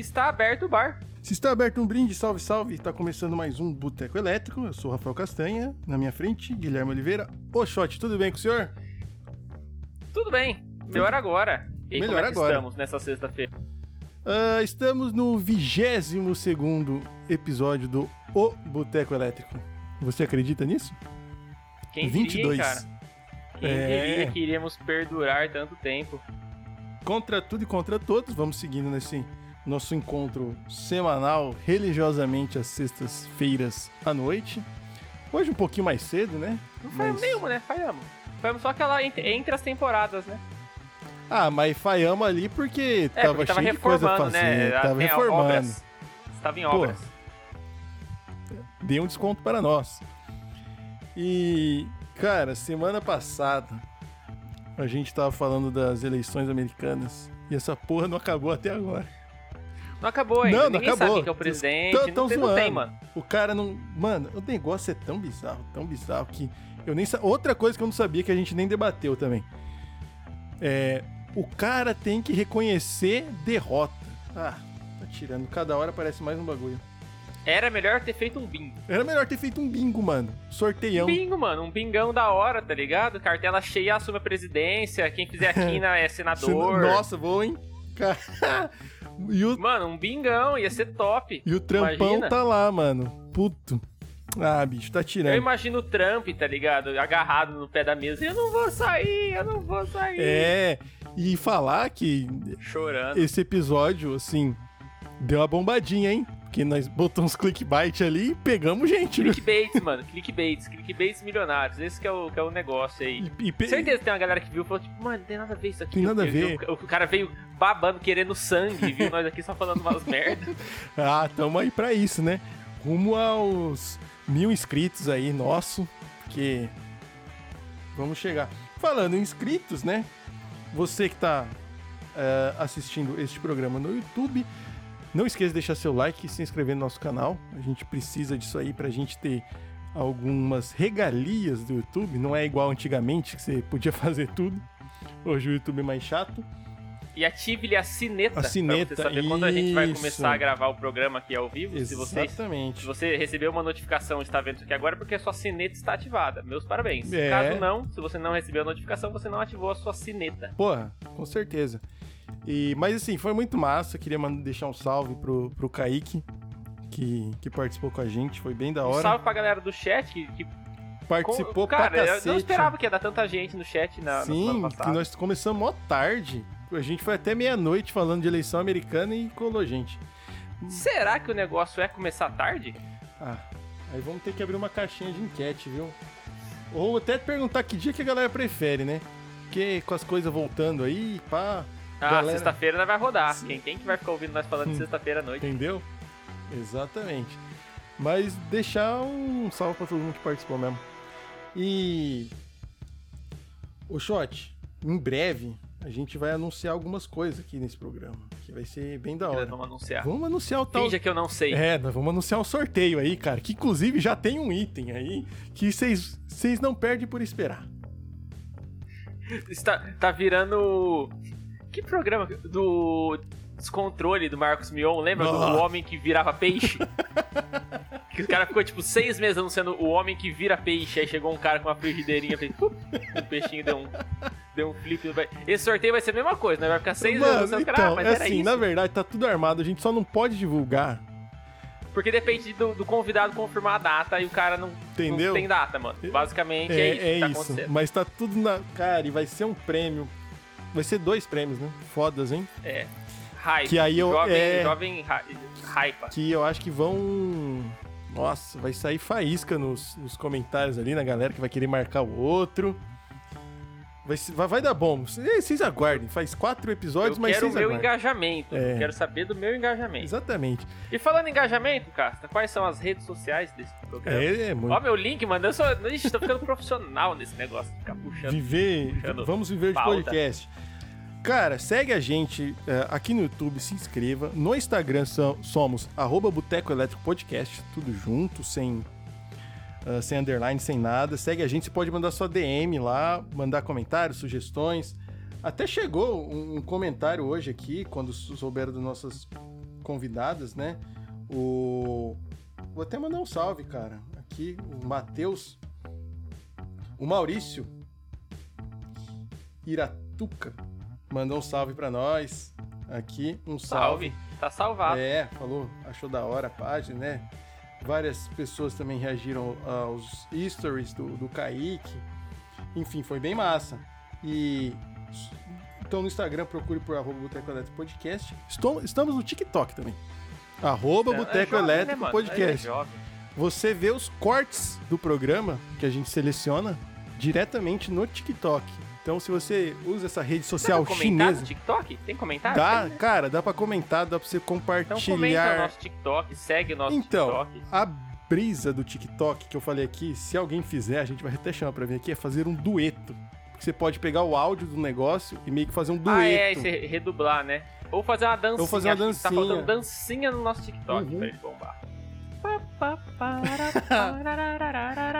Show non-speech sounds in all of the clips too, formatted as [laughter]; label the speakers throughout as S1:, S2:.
S1: está aberto o bar.
S2: Se está aberto um brinde, salve, salve. Está começando mais um Boteco Elétrico. Eu sou o Rafael Castanha. Na minha frente, Guilherme Oliveira. Ô, Shot, tudo bem com o senhor?
S1: Tudo bem. Melhor agora. E
S2: Melhor
S1: como é que
S2: agora.
S1: estamos nessa sexta-feira?
S2: Ah, estamos no 22 segundo episódio do O Boteco Elétrico. Você acredita nisso?
S1: Quem
S2: 22.
S1: diria, cara? Quem
S2: É.
S1: diria que iríamos perdurar tanto tempo?
S2: Contra tudo e contra todos, vamos seguindo nesse nosso encontro semanal, religiosamente às sextas-feiras à noite. Hoje um pouquinho mais cedo, né?
S1: Não falhamos
S2: Mas-
S1: nenhuma, né? Falhamos. Falhamos só aquela entre, as temporadas, né?
S2: Ah, mas falhamos ali porque
S1: É,
S2: tava
S1: porque tava
S2: cheio de coisa
S1: reformando,
S2: fazendo.
S1: né?
S2: Tava
S1: Tem
S2: reformando.
S1: Obras. Estava em
S2: Pô.
S1: obras.
S2: Dê um desconto para nós. E, cara, semana passada a gente tava falando das eleições americanas e essa porra não acabou até agora.
S1: Não acabou ainda.
S2: Não, não
S1: Ninguém
S2: acabou.
S1: sabe quem que é o presidente.
S2: Tão- tão
S1: não, não tem, mano.
S2: O cara não. Mano, o negócio é tão bizarro, tão bizarro que eu nem sa... Outra coisa que eu não sabia que a gente nem debateu também. É. O cara tem que reconhecer derrota. Ah, tá tirando. Cada hora parece mais um bagulho.
S1: Era melhor ter feito um bingo.
S2: Era melhor ter feito um bingo, mano. Sorteião.
S1: Bingo, mano. Um bingão da hora, tá ligado? Cartela cheia assume a presidência. Quem fizer a quina [laughs] é senador.
S2: Nossa, vou, hein? [laughs] Cara, E o,
S1: Mano, um bingão. Ia ser top.
S2: e o trampão
S1: Imagina.
S2: tá lá, mano. Puto. Ah, bicho, tá
S1: Eu
S2: tirando.
S1: imagino o Trump, tá ligado? Agarrado no pé da mesa. Eu não vou sair, eu não vou sair.
S2: É, e falar que
S1: Chorando.
S2: esse episódio, assim, deu uma bombadinha, hein? Porque nós botamos clickbait ali e pegamos gente?
S1: Clickbaits, mano. Clickbaits. Clickbaits milionários. Esse que é o, que é o negócio aí.
S2: E, e pe-
S1: Certeza que tem uma galera que viu e falou, tipo, mano, não tem nada a ver isso aqui.
S2: Tem nada a ver.
S1: eu- O, cara veio babando, querendo sangue, viu? Nós aqui só falando umas [laughs] merda.
S2: Ah, tamo aí pra isso, né? Rumo aos mil inscritos aí, nosso, que vamos chegar. Falando em inscritos, né? Você que tá eh, assistindo este programa no YouTube, não esqueça de deixar seu like e se inscrever no nosso canal. A gente precisa disso aí pra gente ter algumas regalias do YouTube. Não é igual antigamente que você podia [laughs] fazer tudo. Hoje o YouTube é mais chato.
S1: E ative-lhe a sineta.
S2: A sineta,
S1: Pra você saber quando a gente vai
S2: isso.
S1: começar a gravar o programa aqui ao vivo. Se você,
S2: Exatamente.
S1: se você recebeu uma notificação estar vendo isso aqui agora, é porque a sua sineta está ativada. Meus parabéns.
S2: É.
S1: Caso não, se você não recebeu a notificação, você não ativou a sua sineta.
S2: Porra, com certeza. E, mas assim, foi muito massa. Queria mandar, deixar um salve pro, pro Kaique, que, que participou com a gente. Foi bem da
S1: Um
S2: hora.
S1: salve pra galera do chat que, que
S2: Participou
S1: Cara,
S2: pra
S1: eu
S2: cacete.
S1: não esperava que ia dar tanta gente no chat na,
S2: Sim, que nós começamos mó tarde. A gente foi até meia-noite falando de eleição americana e colou gente.
S1: Será que o negócio é começar tarde?
S2: Ah, aí vamos ter que abrir uma caixinha de enquete, viu? Ou até perguntar que dia que a galera prefere, né? Porque com as coisas voltando aí, pá.
S1: Ah, sexta-feira vai rodar.
S2: Sim.
S1: Quem, quem que vai ficar ouvindo nós falando
S2: Hum.
S1: sexta-feira à noite?
S2: Entendeu? Exatamente. Mas deixar um salve pra todo mundo que participou mesmo. E. O Shot, em breve a gente vai anunciar algumas coisas aqui nesse programa. Que vai ser bem da hora.
S1: Vamos anunciar.
S2: Vamos anunciar o tal.
S1: Finja que eu não sei.
S2: É, nós vamos anunciar um sorteio aí, cara. Que inclusive já tem um item aí que vocês vocês não perdem por esperar.
S1: Está, tá virando. Que programa? Do descontrole do Marcos Mion, lembra? Do
S2: Nossa.
S1: homem que virava peixe? [laughs] que o cara ficou tipo seis meses anunciando o homem que vira peixe. Aí chegou um cara com uma frigideirinha. "Pup", O peixinho deu um. Deu um flip. Esse sorteio vai ser a mesma coisa, né? Vai ficar seis meses
S2: Mano,
S1: anunciando. cara,
S2: então,
S1: ah, mas
S2: é
S1: era
S2: assim,
S1: isso.
S2: na verdade tá tudo armado, a gente só não pode divulgar,
S1: Porque depende do, do convidado confirmar a data e o cara não,
S2: Entendeu?
S1: não tem data, mano. Basicamente é,
S2: É,
S1: isso
S2: é
S1: que tá
S2: isso.
S1: acontecendo.
S2: Mas tá tudo na. Cara, e vai ser um prêmio. Vai ser dois prêmios, né? Fodas, hein?
S1: É. Hype.
S2: Que aí eu-
S1: Jovem,
S2: é-
S1: jovem hypa.
S2: Que eu acho que vão. Nossa, vai sair faísca nos, nos comentários ali na galera que vai querer marcar o outro. Vai, vai, vai dar bom. Vocês aguardem. Faz quatro episódios,
S1: Eu
S2: mas
S1: quero o meu
S2: aguardem.
S1: engajamento.
S2: É.
S1: Quero saber do meu engajamento.
S2: Exatamente.
S1: E falando em engajamento, Casta, quais são as redes sociais desse programa?
S2: É, é muito.
S1: Ó, meu link, mano. Eu sou. Ixi, tô ficando [laughs] profissional nesse negócio. de Ficar puxando.
S2: Viver.
S1: puxando
S2: Vamos viver de
S1: pauta.
S2: podcast. Cara, segue a gente eh, aqui no YouTube, se inscreva. No Instagram so- somos arroba Boteco Elétrico Podcast, tudo junto, sem, ah, sem underline, sem nada. Segue a gente, você pode mandar sua DM lá, mandar comentários, sugestões. Até chegou um, um comentário hoje aqui, quando sou- souberam das nossas convidadas, né? O. Vou até mandar um salve, cara. Aqui, o Matheus. O Maurício. Iratuca. Mandou um salve pra nós. Aqui, um salve.
S1: Salve. Tá salvado.
S2: É, falou, achou da hora a página, né? Várias pessoas também reagiram aos stories do, do Kaique. Enfim, foi bem massa. E então no Instagram procure por arroba Boteco Elétrico Podcast. Estou- estamos no TikTok também. Arroba
S1: É
S2: Boteco
S1: jovem, né,
S2: Elétrico
S1: mano?
S2: Podcast.
S1: É.
S2: Você vê os cortes do programa que a gente seleciona diretamente no TikTok. Então, se você usa essa rede
S1: Dá
S2: social
S1: pra comentar
S2: chinesa,
S1: no TikTok? Tem comentário?
S2: dá,
S1: Tem, né?
S2: cara, dá pra comentar, dá pra você
S1: Então comenta
S2: compartilhar.
S1: o nosso TikTok, segue o nosso
S2: Então,
S1: TikTok.
S2: a brisa do TikTok que eu falei aqui, se alguém fizer, a gente vai até chamar pra vir aqui, é fazer um dueto. Porque você pode pegar o áudio do negócio e meio que fazer um dueto.
S1: Ah, é, e você redublar, né? Ou fazer uma dancinha.
S2: Ou fazer uma
S1: que Tá
S2: dancinha.
S1: faltando dancinha no nosso TikTok
S2: Uhum.
S1: pra ele bombar.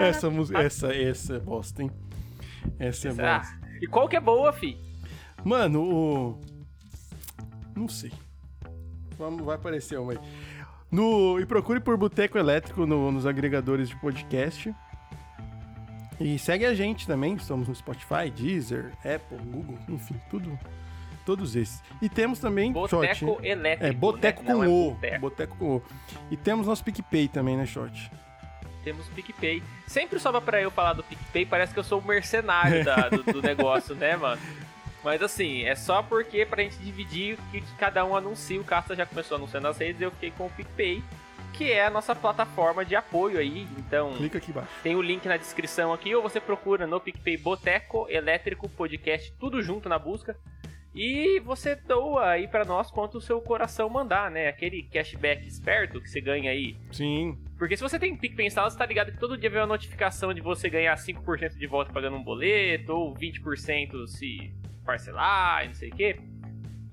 S2: Essa música, essa, essa é bosta, hein? Essa é
S1: Ah,
S2: bosta.
S1: E qual que é boa, fi?
S2: Mano, o. Não sei. Vamos, vai aparecer uma aí. No, e procure por Boteco Elétrico no- nos agregadores de podcast. E segue a gente também. Estamos no Spotify, Deezer, Apple, Google, enfim, tudo. Todos esses. E temos também.
S1: Boteco elétrico.
S2: é, Boteco
S1: né? Não
S2: com
S1: é
S2: O.
S1: boteco.
S2: Boteco com O. E temos nosso PicPay também, né, Short?
S1: Temos o PicPay. Sempre sobra pra eu falar do PicPay, parece que eu sou o mercenário da- do, do [laughs] negócio, né, mano? Mas assim, é só porque pra gente dividir que, que cada um anuncia. O Casta já começou anunciando nas redes, eu fiquei com o PicPay, que é a nossa plataforma de apoio aí. Então,
S2: Clica aqui embaixo.
S1: tem o link na descrição aqui, ou você procura no PicPay Boteco Elétrico Podcast, tudo junto na busca. E você doa aí pra nós quanto o seu coração mandar, né? Aquele cashback esperto que você ganha aí
S2: Sim.
S1: Porque se você tem PicPay instalado, você tá ligado que todo dia vem uma notificação de você ganhar 5% de volta pagando um boleto, ou 20% se parcelar e não sei o quê.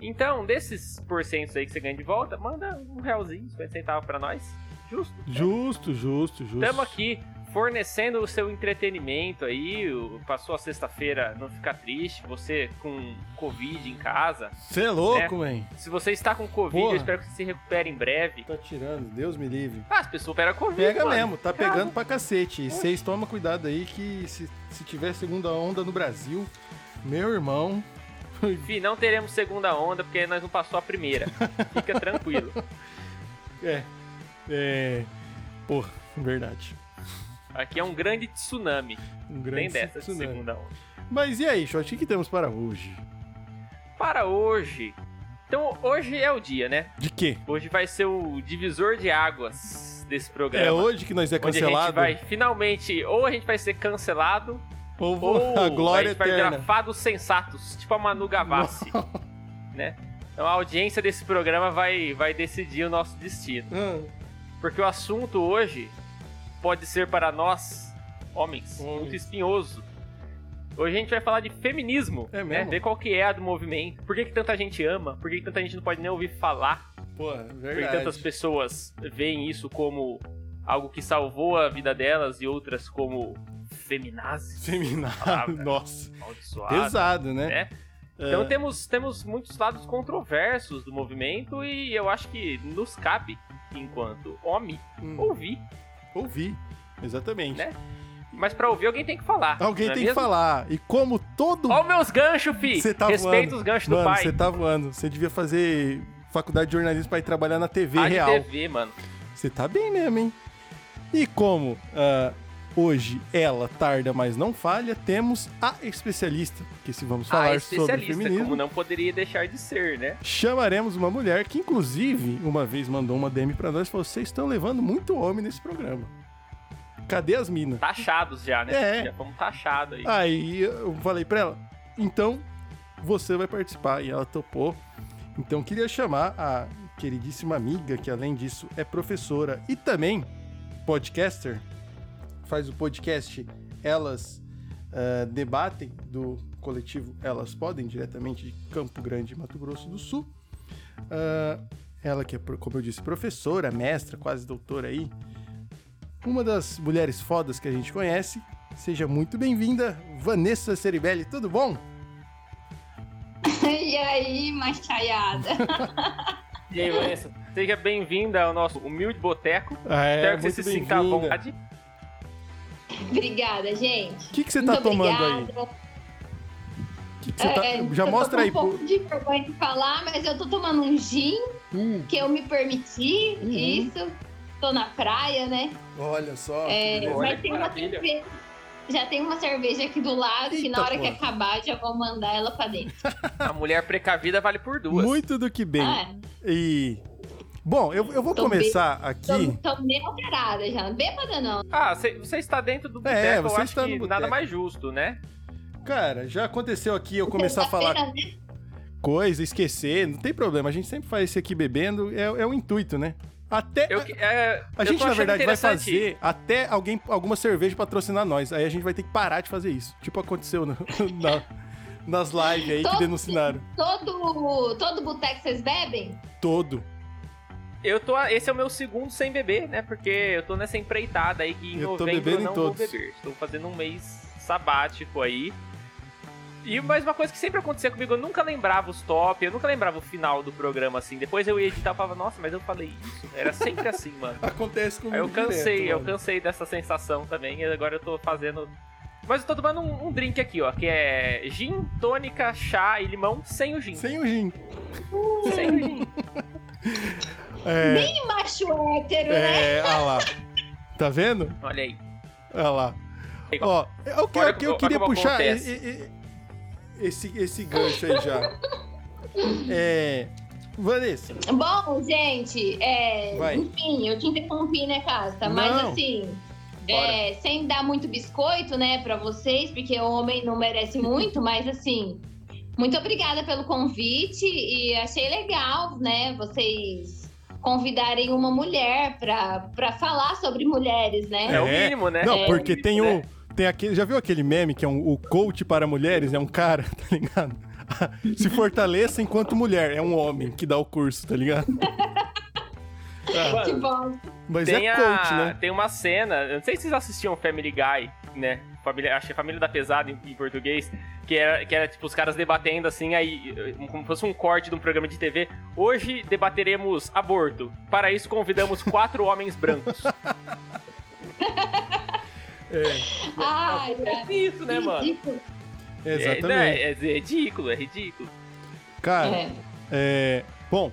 S1: Então, desses porcentos aí que você ganha de volta, manda um realzinho, 50 centavos pra nós. Justo.
S2: Justo, justo, justo.
S1: Estamos aqui fornecendo o seu entretenimento aí. Passou a sexta-feira, não fica triste. Você com Covid em casa.
S2: Você é louco, man.
S1: Se você está com Covid,
S2: Porra.
S1: eu espero que você se recupere em breve.
S2: Tá tirando, Deus me livre.
S1: Ah, as pessoas operam Covid.
S2: Pega
S1: mano.
S2: mesmo, tá
S1: Cara,
S2: pegando pra cacete. E vocês tomam cuidado aí que se, se tiver segunda onda no Brasil, meu irmão. [laughs]
S1: Fih, não teremos segunda onda porque nós não passou a primeira. Fica tranquilo. [laughs]
S2: É. É. Pô, verdade.
S1: Aqui é um grande tsunami.
S2: Um
S1: Nem
S2: grande
S1: dessa de
S2: tsunami.
S1: segunda onda.
S2: Mas e aí, Shot, o que temos para hoje?
S1: Para hoje. Então, hoje é o dia, né?
S2: De quê?
S1: Hoje vai ser o divisor de águas desse programa.
S2: É hoje que nós é
S1: Onde a gente
S2: cancelado?
S1: vai finalmente, ou a gente vai ser cancelado,
S2: Ou
S1: ou [laughs]
S2: a glória
S1: a gente vai
S2: eterna?
S1: virar fados sensatos, tipo a Manu Gavassi, [laughs] né? Então a audiência desse programa vai, vai decidir o nosso destino.
S2: Ah,
S1: Porque o assunto hoje pode ser para nós, homens,
S2: Homens.
S1: muito espinhoso. Hoje a gente vai falar de feminismo,
S2: É
S1: né?
S2: mesmo?
S1: Ver qual que é a do movimento. Por que, que tanta gente ama? Por que, que tanta gente não pode nem ouvir falar?
S2: Pô, é
S1: Por que
S2: verdade.
S1: tantas pessoas veem isso como algo que salvou a vida delas e outras como feminazes, Palavra. [laughs]
S2: nossa. Pesado, né?
S1: né? Então
S2: É.
S1: temos, temos muitos lados controversos do movimento e eu acho que nos cabe, enquanto homem,
S2: Hum,
S1: ouvir.
S2: Ouvi. Exatamente.
S1: Né? Mas pra ouvir alguém tem que falar.
S2: Alguém
S1: é
S2: tem que
S1: mesmo?
S2: falar. E como todo.
S1: Ó os meus ganchos, fi!
S2: Você tá
S1: Respeita
S2: voando.
S1: os ganchos
S2: Mano,
S1: do pai.
S2: você tá voando. Você devia fazer faculdade de jornalismo pra ir trabalhar na TV
S1: Rádio
S2: real.
S1: TV, mano.
S2: Você tá bem mesmo, hein? E como ah, hoje ela tarda, mas não falha, temos a especialista, que se vamos falar sobre feminismo,
S1: como não poderia deixar de ser, né?
S2: chamaremos uma mulher que, inclusive, uma vez mandou uma DM pra nós e falou: vocês estão levando muito homem nesse programa. Cadê as minas?
S1: Taxados já, né?
S2: É.
S1: Já fomos taxados aí.
S2: Aí eu falei pra ela, então você vai participar. E ela topou. Então queria chamar a queridíssima amiga, que além disso é professora e também podcaster, faz o podcast Elas ah, Debatem, do coletivo Elas Podem, diretamente de Campo Grande, Mato Grosso do Sul. Ah, ela que é, como eu disse, professora, mestra, quase doutora aí. Uma das mulheres fodas que a gente conhece. Seja muito bem-vinda, Vanessa Ceribelli, tudo bom? [laughs]
S3: E aí, machaiada? [laughs]
S1: E aí, Vanessa? Seja bem-vinda ao nosso humilde boteco.
S2: É,
S1: Espero que você se sinta à vontade.
S3: Obrigada, gente.
S2: O que, que você tá
S3: Muito
S2: tomando aí?
S3: obrigada.
S2: Que que você tá-
S3: É,
S2: Já
S3: eu
S2: mostra
S3: tô
S2: aí.
S3: com um
S2: pô.
S3: pouco de vergonha de falar, mas eu tô tomando um gin
S2: Hum,
S3: que eu me permiti.
S2: Uhum.
S3: Isso. Tô na praia, né?
S2: olha só. que
S3: É, mas
S1: que
S3: tem uma cerveja. Já tem uma cerveja aqui do lado que
S2: Eita,
S3: na hora
S2: pô.
S3: que acabar já vou mandar ela pra dentro. [laughs]
S1: A mulher precavida vale por duas.
S2: Muito do que bem.
S3: Ah,
S2: E. Bom, eu, eu vou
S3: Tô
S2: começar
S3: tô,
S2: aqui.
S3: tô meio alterada já. Não bêbada, não.
S1: Ah, você, você está dentro do boteco,
S2: É,
S1: eu
S2: você
S1: acho
S2: está
S1: que
S2: no
S1: nada mais justo, né?
S2: Cara, já aconteceu aqui eu começar a falar
S3: né?
S2: coisa, esquecer, não tem problema. A gente sempre faz isso aqui bebendo, é, é o intuito, né? Até.
S1: Eu, que- é,
S2: a gente,
S1: tô
S2: na verdade, vai fazer até alguém, alguma cerveja patrocinar nós. Aí a gente vai ter que parar de fazer isso. Tipo aconteceu no- [laughs] na- nas lives aí que
S3: Todo-
S2: denunciaram.
S3: Todo, todo boteco vocês bebem?
S2: Todo.
S1: Eu tô, esse é o meu segundo sem beber, né? Porque eu tô nessa empreitada aí que em
S2: Eu
S1: novembro eu
S2: em
S1: não vou beber. Estou fazendo um mês sabático aí. E mais uma coisa que sempre acontecia comigo, eu nunca lembrava os top, eu nunca lembrava o final do programa assim. Depois eu ia editar e falava, nossa, mas eu falei isso. Era sempre assim, mano. [laughs]
S2: Acontece comigo.
S1: Aí eu cansei,
S2: direto,
S1: eu
S2: mano.
S1: cansei dessa sensação também, e agora eu tô fazendo. Mas eu tô tomando um, um drink aqui, ó, que é gin, tônica, chá e limão sem o gin.
S2: Sem o gin.
S1: Sem o gin. [laughs]
S2: É,
S3: Bem macho hétero, né?
S2: é, olha lá. Tá vendo?
S1: Olha aí.
S2: Olha lá. Ó, é o que, o que eu queria puxar e- e- e- esse, esse gancho aí já. [laughs] É. Vanessa,
S3: Bom, gente, é, enfim, eu te interrompi, né, Casta? Mas
S2: Não.
S3: assim, é, sem dar muito biscoito, né, pra vocês, porque o homem não merece muito, [laughs] mas assim, muito obrigada pelo convite e achei legal, né, vocês convidarem uma mulher pra, pra falar sobre mulheres, né?
S1: É, o
S2: É.
S1: mínimo, né?
S2: Não,
S1: É o
S2: porque
S1: mínimo,
S2: tem
S1: né?
S2: um. Tem aquele, já viu aquele meme que é um, o coach para mulheres? É um cara, [laughs] tá ligado? [laughs] Se fortaleça enquanto mulher. É um homem que dá o curso, tá ligado? [laughs] Ah,
S3: Que bom.
S2: mas
S1: Tem,
S2: é
S1: a-
S2: coach, né?
S1: tem uma cena, eu não sei se vocês assistiam Family Guy, né? Família, acho que é Família da Pesada em, em português, que era, que era tipo os caras debatendo assim, aí, como se fosse um corte de um programa de TV. Hoje debateremos aborto. Para isso convidamos [laughs] quatro homens brancos. [laughs]
S2: É,
S3: Ai,
S1: É isso, né, mano?
S3: ridículo.
S1: É,
S2: exatamente.
S1: né, é, é ridículo, é ridículo.
S2: Cara,
S3: É.
S2: É, bom,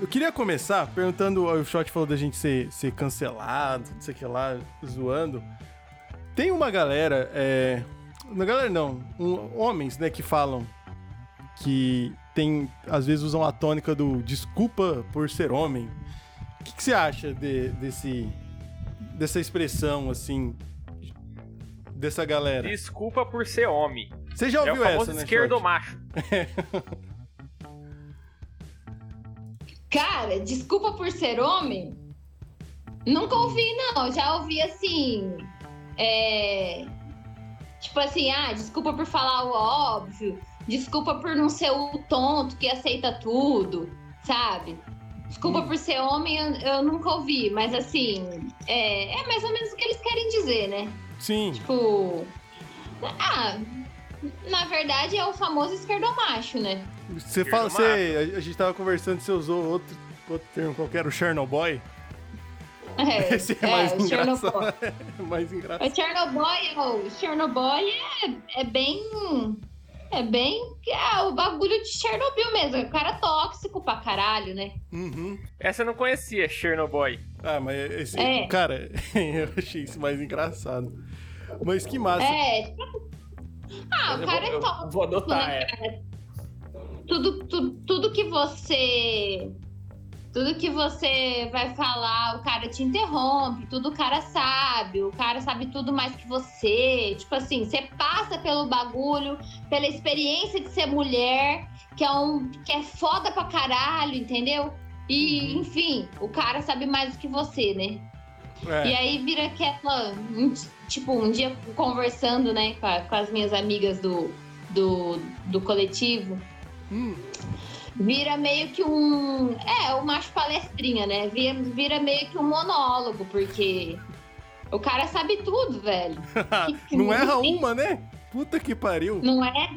S2: eu queria começar perguntando, o Shot falou da gente ser, ser cancelado, não sei o que lá, zoando. Tem uma galera, é, galera não, um- homens, né, que falam que tem, às vezes usam a tônica do desculpa por ser homem. O que, que você acha de- desse, dessa expressão, assim, dessa galera?
S1: Desculpa por ser homem.
S2: Você já
S1: É o
S2: ouviu
S1: famoso
S2: essa, né,
S1: esquerdo
S2: Shot?
S1: macho. [laughs]
S3: Cara, desculpa por ser homem. Nunca ouvi, não. Já ouvi assim. É... Tipo assim, ah, desculpa por falar o óbvio. Desculpa por não ser o tonto que aceita tudo, sabe? Desculpa por ser homem, eu, eu nunca ouvi, mas assim, é, é mais ou menos o que eles querem dizer, né?
S2: Sim,
S3: Tipo. Ah, na verdade é o famoso esquerdomacho, né?
S2: Você fala, você, a, a gente tava conversando, você usou outro, outro termo qualquer, o Chernobyl.
S3: É, [laughs]
S2: Esse é, mais
S3: o Chernobyl.
S2: engraçado. [laughs] É mais engraçado.
S3: O Chernobyl, o Chernobyl é, é bem. É bem. É o bagulho de Chernobyl mesmo. É um cara tóxico pra caralho, né?
S2: Uhum.
S1: Essa eu não conhecia, Chernobyl.
S2: Ah, mas esse,
S3: É.
S2: cara, [laughs] eu achei isso mais engraçado. Mas que massa.
S3: É. tipo, Ah, o
S1: Eu
S3: cara
S1: vou-
S3: é tóxico.
S1: Vou adotar,
S3: né,
S1: é.
S3: Tudo, tudo, tudo que você. Tudo que você vai falar, o cara te interrompe, tudo o cara sabe, o cara sabe tudo mais que você. Tipo assim, você passa pelo bagulho, pela experiência de ser mulher, que é um que é foda pra caralho, entendeu? E,
S2: Uhum.
S3: enfim, o cara sabe mais do que você, né?
S2: É.
S3: E aí vira aquela. um- Tipo, um dia conversando, né, com, a- com as minhas amigas do, do, do coletivo,
S2: Hum,
S3: vira meio que um. É, o macho palestrinha, né? Vira, vira meio que um monólogo, porque o cara sabe tudo, velho. [laughs]
S2: não erra uma, né? Puta que pariu.
S3: Não é?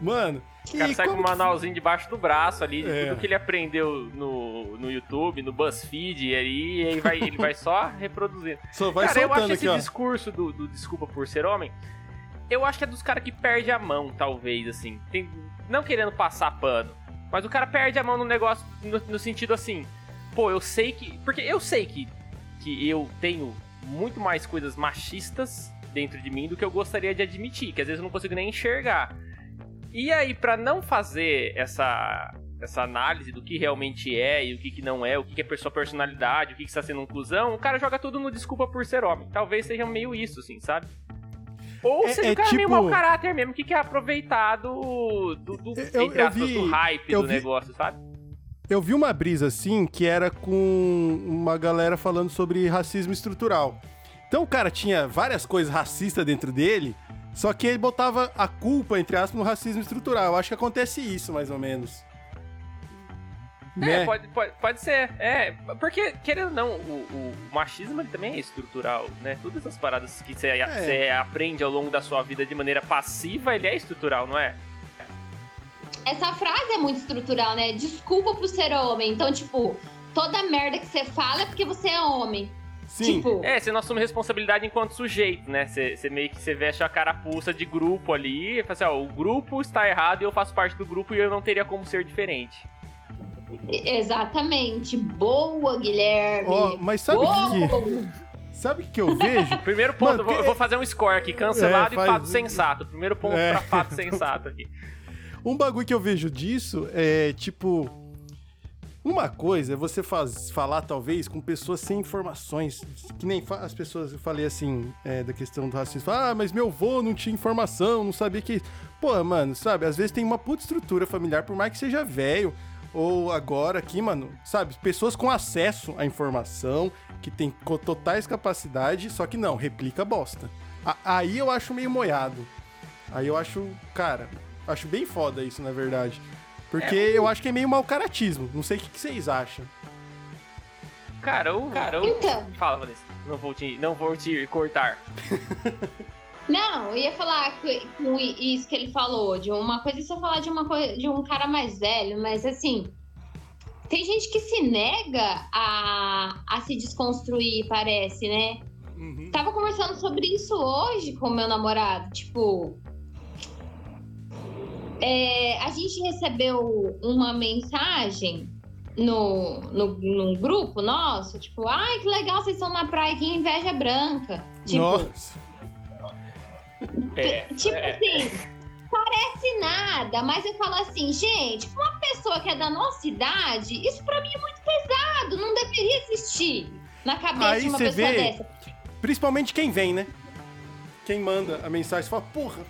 S2: Mano,
S1: O cara sai com um manualzinho debaixo do braço ali, de
S2: É.
S1: tudo que ele aprendeu no, no YouTube, no BuzzFeed, e aí ele vai, ele vai só reproduzindo.
S2: Só vai
S1: cara, eu acho
S2: soltando
S1: esse
S2: aqui, ó.
S1: discurso do, do desculpa por ser homem, eu acho que é dos caras que perde a mão, talvez, assim. Tem- não querendo passar pano, mas o cara perde a mão no negócio no, no sentido assim, pô, eu sei que. Porque eu sei que, que eu tenho muito mais coisas machistas dentro de mim do que eu gostaria de admitir, que às vezes eu não consigo nem enxergar. E aí, pra não fazer essa, essa análise do que realmente é e o que, que não é, o que, que é sua personalidade, o que, que está sendo inclusão, o cara joga tudo no desculpa por ser homem. Talvez seja meio isso, assim, sabe? Ou
S2: É-
S1: seja
S2: é
S1: o cara meio
S2: tipo-
S1: mau caráter mesmo, que quer aproveitar do, do, do
S2: Eu-
S1: entre
S2: eu
S1: aspas,
S2: vi-
S1: do hype do
S2: vi-
S1: negócio, sabe?
S2: Eu vi uma brisa assim que era com uma galera falando sobre racismo estrutural. Então o cara tinha várias coisas racistas dentro dele, só que ele botava a culpa, entre aspas, no racismo estrutural. Eu acho que acontece isso, mais ou menos.
S1: É,
S2: Né?
S1: pode, pode, pode ser. É, porque, querendo ou não, o, o machismo ele também é estrutural, né? Todas essas paradas que você
S2: É.
S1: aprende ao longo da sua vida de maneira passiva, ele é estrutural, não é?
S3: Essa frase é muito estrutural, né? Desculpa por ser homem. Então, tipo, toda merda que você fala é porque você é homem.
S2: Sim.
S3: Tipo,
S1: É, você não assume responsabilidade enquanto sujeito, né? Você, você meio que você veste a carapuça de grupo ali e fala assim, ó, o grupo está errado e eu faço parte do grupo e eu não teria como ser diferente.
S3: Exatamente. Boa, Guilherme.
S2: Ó, mas sabe
S3: Boa!
S2: que sabe o que eu vejo? [laughs]
S1: Primeiro ponto,
S2: Mano,
S1: eu, vou,
S2: que-
S1: vou fazer um score aqui, cancelado
S2: É, faz-
S1: e fato sensato. Primeiro ponto
S2: É.
S1: pra fato [laughs] sensato aqui.
S2: Um bagulho que eu vejo disso é tipo. Uma coisa é você faz, falar, talvez, com pessoas sem informações. Que nem as pessoas, eu falei assim, é, da questão do racismo. Ah, mas meu avô não tinha informação, não sabia que. Pô, mano, sabe? Às vezes tem uma puta estrutura familiar, por mais que seja velho. Ou agora aqui, mano, sabe? Pessoas com acesso à informação, que tem totais capacidade, só que não, replica bosta. A- aí eu acho meio moiado. Aí eu acho, cara, acho bem foda isso, na verdade. Porque eu acho que é meio mau caratismo. Não sei o que, que vocês acham.
S1: Cara, o. Cara, o...
S3: Então.
S1: Fala, Vanessa. Não vou te, não vou te cortar. [laughs]
S3: Não, eu ia falar com isso que ele falou, de uma coisa, isso eu falar de uma coisa de um cara mais velho, mas assim, tem gente que se nega a, a se desconstruir, parece, né? Tava conversando sobre isso hoje com o meu namorado, tipo. é, a gente recebeu uma mensagem no, no, num grupo nosso, tipo, ai, que legal, vocês estão na praia, que inveja branca. Tipo,
S2: Nossa.
S1: É,
S3: Tipo
S1: é.
S3: assim, parece nada, mas eu falo assim, gente, uma pessoa que é da nossa idade, isso pra mim é muito pesado, não deveria existir na cabeça
S2: Aí
S3: de uma pessoa
S2: vê-
S3: dessa.
S2: Principalmente quem vem, né? Quem manda a mensagem fala, porra,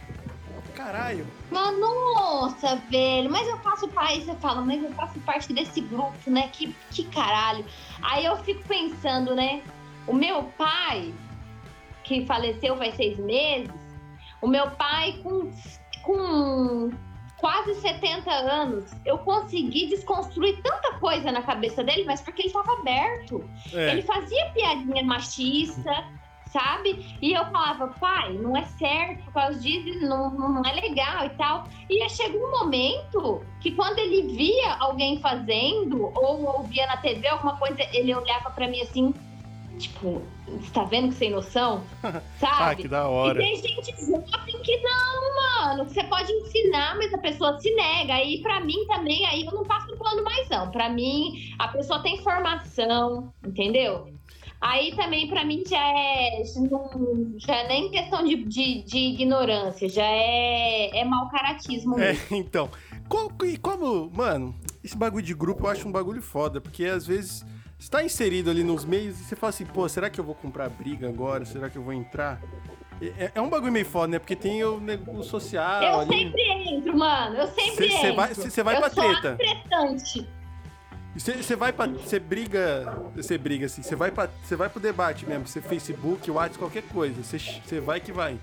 S2: caralho.
S3: Mas, nossa, velho, mas eu faço parte, você fala, mas eu faço parte desse grupo, né? Que, que caralho. Aí eu fico pensando, né? O meu pai, que faleceu faz seis meses, o meu pai com, com quase 70 anos, eu consegui desconstruir tanta coisa na cabeça dele, mas porque ele estava aberto.
S2: É.
S3: Ele fazia piadinha machista, sabe? E eu falava, pai, não é certo, por causa disso, não, não é legal e tal. E chegou um momento que quando ele via alguém fazendo, ou ouvia na TV alguma coisa, ele olhava pra mim assim, tipo, você tá vendo que sem noção? [laughs]
S2: Ah,
S3: Sabe?
S2: que da
S3: E
S2: hora.
S3: tem gente jovem que não, mano. Você pode ensinar, mas a pessoa se nega. Aí, pra mim também, aí eu não passo no plano mais, não. Pra mim, a pessoa tem formação, entendeu? Aí também, pra mim, já é. Já é nem questão de, de, de ignorância, já é, é mau caratismo
S2: É,
S3: mesmo.
S2: então. Co- E como, mano, esse bagulho de grupo eu acho um bagulho foda, porque às vezes você tá inserido ali nos meios e você fala assim, pô, será que eu vou comprar briga agora? Será que eu vou entrar? É, é um bagulho meio foda, né? Porque tem o, o social
S3: Eu
S2: ali.
S3: sempre entro, mano. Eu sempre
S2: Cê-
S3: entro.
S2: vai- cê- cê vai
S3: eu
S2: pra treta. Você você vai pra. Você briga. Você briga assim. Você vai, pra, você vai pro debate mesmo. Você Facebook, WhatsApp, qualquer coisa. Você, você vai que vai.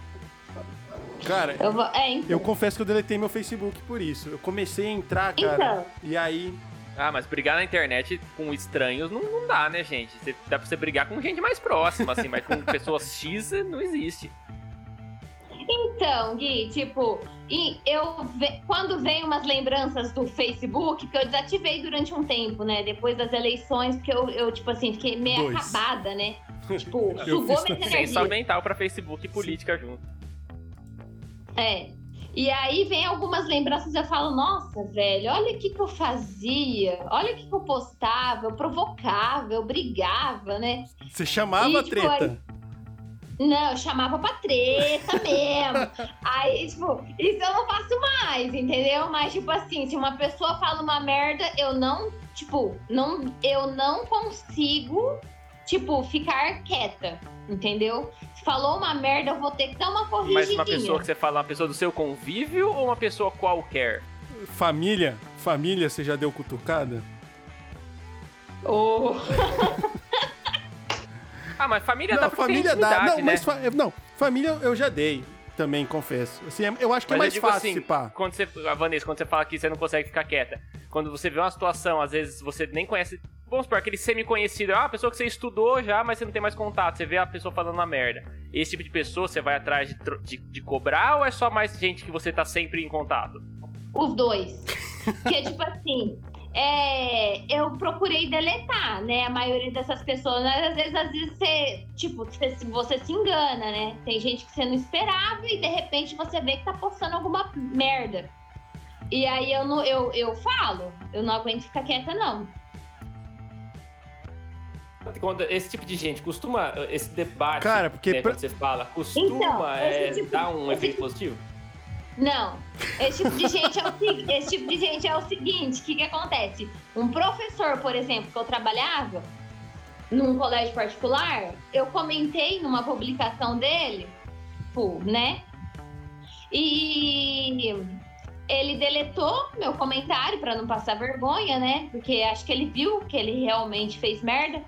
S2: Cara,
S3: Eu vou, é, então.
S2: eu confesso que eu deletei meu Facebook por isso. Eu comecei a entrar, cara.
S3: Então.
S2: E aí.
S1: Ah, mas brigar na internet com estranhos não, não dá, né, gente? Você- dá pra você brigar com gente mais próxima, assim, mas com [laughs] pessoas X não existe.
S3: Então, Gui, tipo, e eu ve- quando vem umas lembranças do Facebook, que eu desativei durante um tempo, né? Depois das eleições, porque eu, eu tipo assim, fiquei meio
S2: Dois.
S3: acabada, né? [laughs] Tipo,
S2: Eu
S3: sugou
S2: também.
S3: energias.
S1: Senso mental pra Facebook e política junto.
S3: É. E aí vem algumas lembranças eu falo, nossa, velho, olha o que, que eu fazia, olha o que, que eu postava, eu provocava, eu brigava, né?
S2: Você chamava
S3: E, tipo,
S2: treta.
S3: Não, eu chamava pra treta mesmo. [laughs] Aí, tipo, isso eu não faço mais, entendeu? Mas, tipo assim, se uma pessoa fala uma merda, eu não, tipo, não, eu não consigo, tipo, ficar quieta, entendeu? Falou uma merda, eu vou ter que dar uma
S1: Mas
S3: corrigidinha.
S1: uma pessoa que você fala, uma pessoa do seu convívio ou uma pessoa qualquer?
S2: Família, família, você já deu cutucada?
S3: Oh. [laughs]
S1: Ah, mas família
S2: não,
S1: dá pra
S2: família dá. Não,
S1: né?
S2: mas fa- não, família eu já dei também, confesso. Assim, é- eu acho que
S1: Mas
S2: é mais fácil,
S1: assim,
S2: pá.
S1: quando você, a Vanessa, quando você fala que você não consegue ficar quieta, quando você vê uma situação, às vezes você nem conhece, vamos supor, aquele semi-conhecido, ah, uma pessoa que você estudou já, mas você não tem mais contato, você vê a pessoa falando uma merda. Esse tipo de pessoa, você vai atrás de, de, de cobrar ou é só mais gente que você tá sempre em contato?
S3: Os dois. Porque, [laughs] tipo assim, é, eu procurei deletar, né? A maioria dessas pessoas. Às vezes, às vezes você, tipo, você, você se engana, né? Tem gente que você não esperava e de repente você vê que tá postando alguma merda. E aí eu, não, eu, eu falo, eu não aguento ficar quieta, não.
S4: Quando esse tipo de gente costuma, esse debate,
S2: Cara, porque
S4: né,
S2: pra-
S4: quando você fala, costuma
S3: Então,
S4: é,
S3: tipo-
S4: dar um efeito
S3: tipo-
S4: positivo?
S3: Não. Esse tipo de gente é o, esse tipo de gente é o seguinte: o que, que acontece? Um professor, por exemplo, que eu trabalhava num colégio particular, eu comentei numa publicação dele, pô, né? E ele deletou meu comentário para não passar vergonha, né? Porque acho que ele viu que ele realmente fez merda.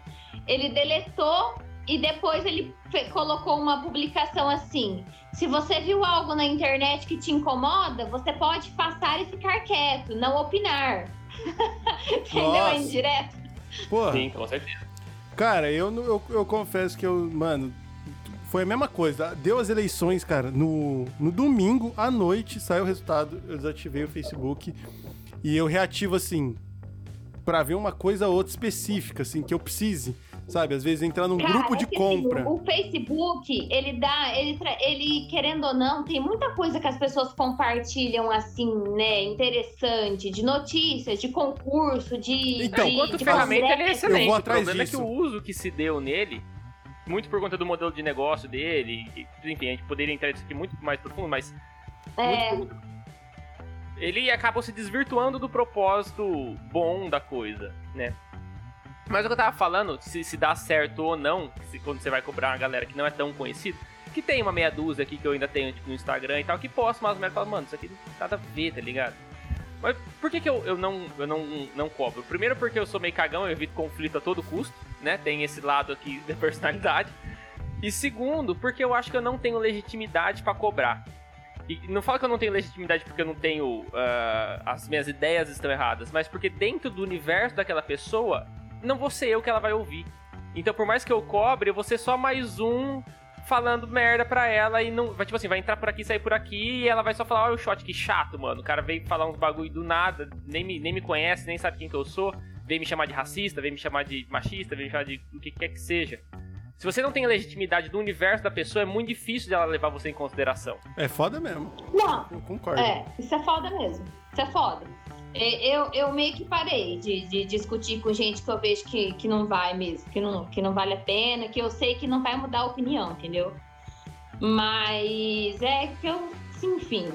S3: Ele deletou e depois ele colocou uma publicação assim: se você viu algo na internet que te incomoda, você pode passar e ficar quieto, não opinar. [laughs] Entendeu? É indireto.
S2: Porra,
S4: Sim, com certeza.
S2: cara, eu, não- eu, eu confesso que eu, mano, foi a mesma coisa. Deu as eleições, cara, no, no domingo à noite saiu o resultado, eu desativei o Facebook e eu reativo assim, pra ver uma coisa ou outra específica, assim, que eu precise, sabe? Às vezes entrar num
S3: Cara,
S2: grupo de
S3: é que, assim,
S2: compra.
S3: o Facebook, ele dá, ele, tra- ele, querendo ou não, tem muita coisa que as pessoas compartilham assim, né? Interessante, de notícias, de concurso, de.
S2: Então,
S3: de,
S1: Enquanto
S3: de
S1: ferramenta, ele é excelente.
S2: Eu vou
S1: o
S2: atrás
S1: problema
S2: disso.
S1: é que o uso que se deu nele, muito por conta do modelo de negócio dele, e, enfim, a gente poderia entrar nisso aqui muito mais profundo, mas
S3: É,
S1: muito ele acabou se desvirtuando do propósito bom da coisa, né? Mas o que eu tava falando, se, se dá certo ou não, se, quando você vai cobrar uma galera que não é tão conhecida, que tem uma meia dúzia aqui que eu ainda tenho tipo, no Instagram e tal, que posta umas merdas e fala, mano, isso aqui não tem nada a ver, tá ligado? Mas por que, que eu, eu, não, eu não, não cobro? Primeiro porque eu sou meio cagão, eu evito conflito a todo custo, né? Tem esse lado aqui [laughs] da personalidade. E segundo, porque eu acho que eu não tenho legitimidade pra cobrar. E não falo que eu não tenho legitimidade porque eu não tenho. ah, as minhas ideias estão erradas, mas porque dentro do universo daquela pessoa, não vou ser eu que ela vai ouvir. Então, por mais que eu cobre, eu vou ser só mais um falando merda pra ela e não. Vai, tipo assim, vai entrar por aqui, sair por aqui, e ela vai só falar, olha o shot, que chato, mano. O cara veio falar uns bagulho do nada, nem me, nem me conhece, nem sabe quem que eu sou, veio me chamar de racista, veio me chamar de machista, veio me chamar de o que quer que seja. Se você não tem legitimidade do universo da pessoa, é muito difícil dela levar você em consideração.
S2: É foda mesmo,
S3: não,
S2: eu concordo.
S3: É, isso é foda mesmo. Isso é foda. E- Eu, eu meio que parei de, de discutir com gente que eu vejo que, que não vai mesmo, que não, que não vale a pena, que eu sei que não vai mudar a opinião, entendeu? Mas é que eu, enfim,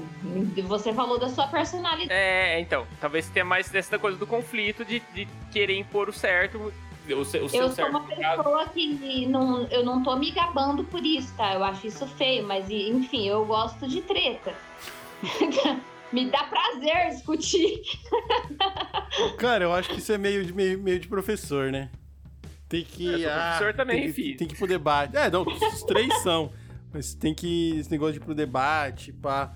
S3: você falou da sua personalidade.
S1: É, então, talvez tenha mais dessa coisa do conflito de, de querer impor o certo.
S4: O seu, o seu
S3: Eu sou
S4: certo
S3: uma pessoa que não, eu não tô me gabando por isso, tá? Eu acho isso feio, mas enfim, eu gosto de treta. [laughs] me dá prazer discutir.
S2: Cara, eu acho que isso é meio de, meio, meio de professor, né? Tem que.
S1: Eu sou professor também,
S2: tem que,
S1: filho.
S2: Tem que ir pro debate. É, não, os três são. Mas tem que. Esse negócio de ir pro debate, pá.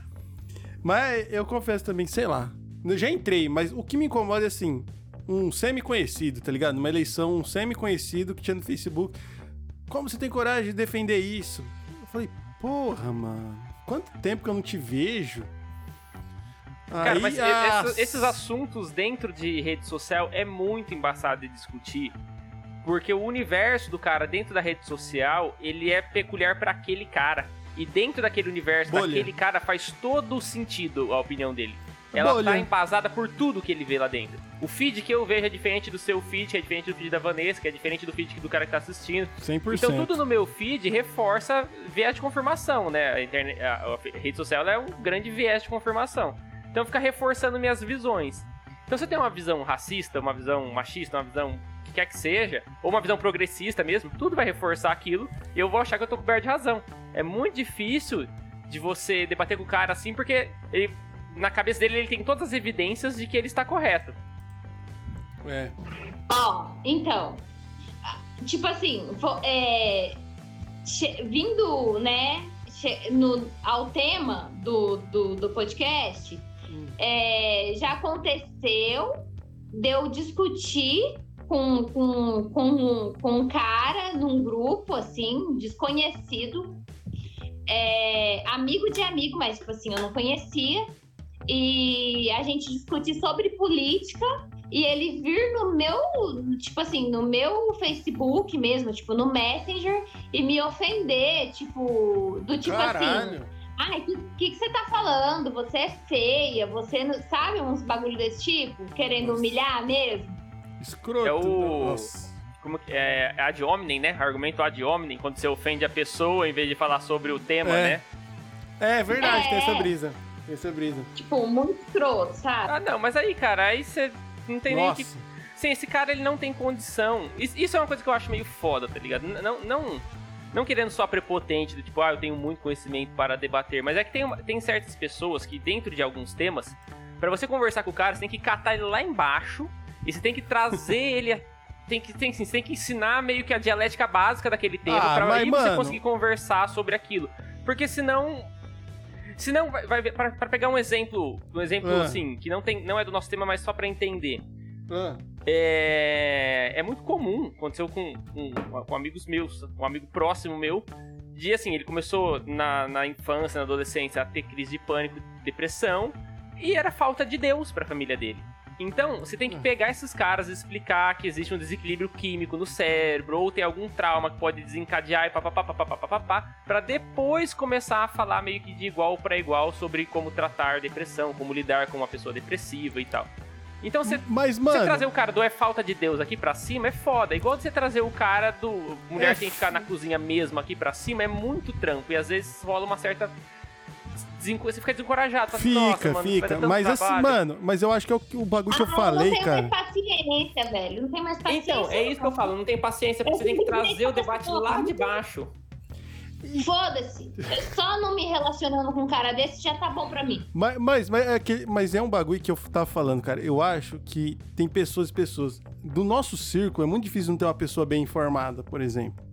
S2: Mas eu confesso também, sei lá. Eu já entrei, mas o que me incomoda é assim. Um semi-conhecido, tá ligado? Numa eleição, um semi-conhecido que tinha no Facebook. Como você tem coragem de defender isso? Eu falei, porra, mano. quanto tempo que eu não te vejo?
S1: Cara,
S2: Aí,
S1: mas
S2: ah,
S1: essa- esses assuntos dentro de rede social é muito embaçado de discutir. Porque o universo do cara dentro da rede social, ele é peculiar pra aquele cara. E dentro daquele universo,
S2: Bolha.
S1: daquele cara, faz todo sentido a opinião dele. Ela
S2: Bolha.
S1: tá embasada por tudo que ele vê lá dentro. O feed que eu vejo é diferente do seu feed, que é diferente do feed da Vanessa, que é diferente do feed do cara que tá assistindo.
S2: 100%.
S1: Então tudo no meu feed reforça viés de confirmação, né? A, internet, a, a rede social é um grande viés de confirmação. Então fica reforçando minhas visões. Então se eu tenho uma visão racista, uma visão machista, uma visão que quer que seja, ou uma visão progressista mesmo, tudo vai reforçar aquilo e eu vou achar que eu tô coberto de razão. É muito difícil de você debater com o cara assim, porque ele- na cabeça dele ele tem todas as evidências de que ele está correto.
S2: É.
S3: Ó, então. Tipo assim, é, che- vindo, né, che- no, ao tema do, do, do podcast, é, já aconteceu de eu discutir com, com, com, com um cara num grupo, assim, desconhecido, é, amigo de amigo, mas, tipo assim, eu não conhecia, e a gente discutir sobre política e ele vir no meu, tipo assim, no meu Facebook mesmo, tipo, no Messenger, e me ofender, tipo, do tipo assim. Ai, o que, que, que você tá falando? Você é feia, você não. Sabe uns bagulho desse tipo? Querendo
S2: Nossa.
S3: humilhar mesmo?
S2: Escroto.
S1: É o-
S2: Nossa.
S1: como que- é, é ad hominem, né? Argumento ad hominem, quando você ofende a pessoa em vez de falar sobre o tema,
S2: É.
S1: né?
S2: É verdade, tem
S3: É.
S2: essa brisa. Tem essa brisa.
S3: Tipo, muito escroto, sabe?
S1: Ah, não, mas aí, cara, aí você não tem nem
S2: Nossa.
S1: que. Sim, esse cara ele não tem condição. Isso, é uma coisa que eu acho meio foda, tá ligado? Não, não, não querendo só prepotente, do tipo, ah, eu tenho muito conhecimento para debater, mas é que tem, tem certas pessoas que, dentro de alguns temas, pra você conversar com o cara, você tem que catar ele lá embaixo e você tem que trazer [laughs] ele. a- Tem que, tem, assim, você tem que ensinar meio que a dialética básica daquele tema
S2: Ah,
S1: pra aí você
S2: mano-
S1: conseguir conversar sobre aquilo. Porque senão. Senão, vai, vai, pra, pra pegar um exemplo, um exemplo
S2: Ah.
S1: assim, que não, tem, não é do nosso tema, mas só pra entender.
S2: Ah,
S1: É, é muito comum, aconteceu com, com, com amigos meus, um amigo próximo meu, de assim, ele começou na, na infância, na adolescência, a ter crise de pânico, depressão, e era falta de Deus pra família dele. Então, você tem que
S2: Ah.
S1: pegar esses caras e explicar que existe um desequilíbrio químico no cérebro, ou tem algum trauma que pode desencadear e papapá, pra depois começar a falar meio que de igual pra igual sobre como tratar depressão, como lidar com uma pessoa depressiva e tal. Então, você
S2: Mas,
S1: você
S2: mano.
S1: trazer o cara do é falta de Deus aqui pra cima é foda. Igual você trazer o cara do mulher
S2: É
S1: que tem que ficar na cozinha mesmo aqui pra cima é muito trampo. E às vezes rola uma certa. desenco- Você fica desencorajado. fala assim,
S2: Fica,
S1: Nossa, mano,
S2: fica. Mas assim,
S1: trabalho."
S2: mano, mas eu acho que é o, que- o bagulho que eu
S3: Ah,
S2: falei,
S3: não tenho
S2: cara.
S3: mais paciência, velho. Não tem mais paciência.
S4: Então, é isso que eu falo, não tem paciência, porque você tem que trazer o debate lá de baixo.
S3: Foda-se. Só não me relacionando com um cara desse já tá bom pra mim.
S2: Mas, mas, mas, é que- mas é um bagulho que eu tava falando, cara. Eu acho que tem pessoas e pessoas. Do nosso círculo, é muito difícil não ter uma pessoa bem informada, por exemplo.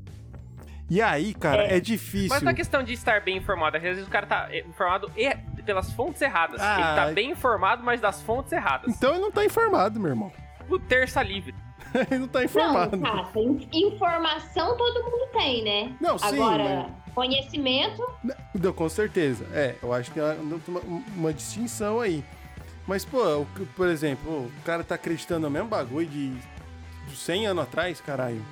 S2: E aí, cara, é, difícil.
S1: Mas não é questão de estar bem informado. Às vezes o cara tá eh, informado e- pelas fontes erradas.
S2: Ah.
S1: Ele tá bem informado, mas das fontes erradas.
S2: Então ele não tá informado, meu irmão.
S1: O terça livre. [laughs]
S2: ele não tá informado.
S3: Não, in- informação todo mundo tem, né?
S2: Não, sim,
S3: Agora, conhecimento,
S2: Não, com certeza. É, eu acho que tem uma, uma- distinção aí. Mas, pô, por exemplo, o cara tá acreditando no mesmo bagulho de, de 100 anos atrás, caralho.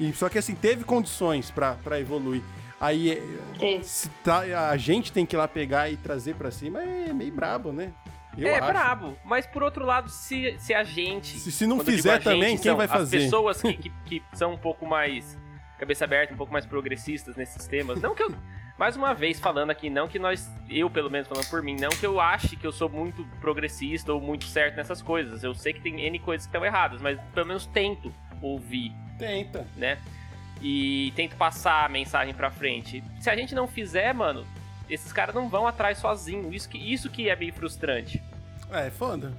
S2: E, só que assim, teve condições pra evoluir. Aí é,
S3: é,
S2: tá- a gente tem que ir lá pegar e trazer pra cima, é meio brabo, né? Eu
S1: é
S2: acho.
S1: brabo. Mas por outro lado, se, se a gente.
S2: Se, se não fizer
S1: gente,
S2: também, quem
S1: são
S2: vai fazer?
S1: As pessoas que, [laughs] que, que são um pouco mais cabeça aberta, um pouco mais progressistas nesses temas. Não que eu. Mais uma vez falando aqui, não que nós, eu pelo menos falando por mim, não que eu ache que eu sou muito progressista ou muito certo nessas coisas. Eu sei que tem N coisas que estão erradas, mas pelo menos tento ouvir
S2: Tenta.
S1: né? E tento passar a mensagem pra frente. Se a gente não fizer, mano, esses caras não vão atrás sozinho. Isso que, isso que é bem frustrante.
S2: É, foda.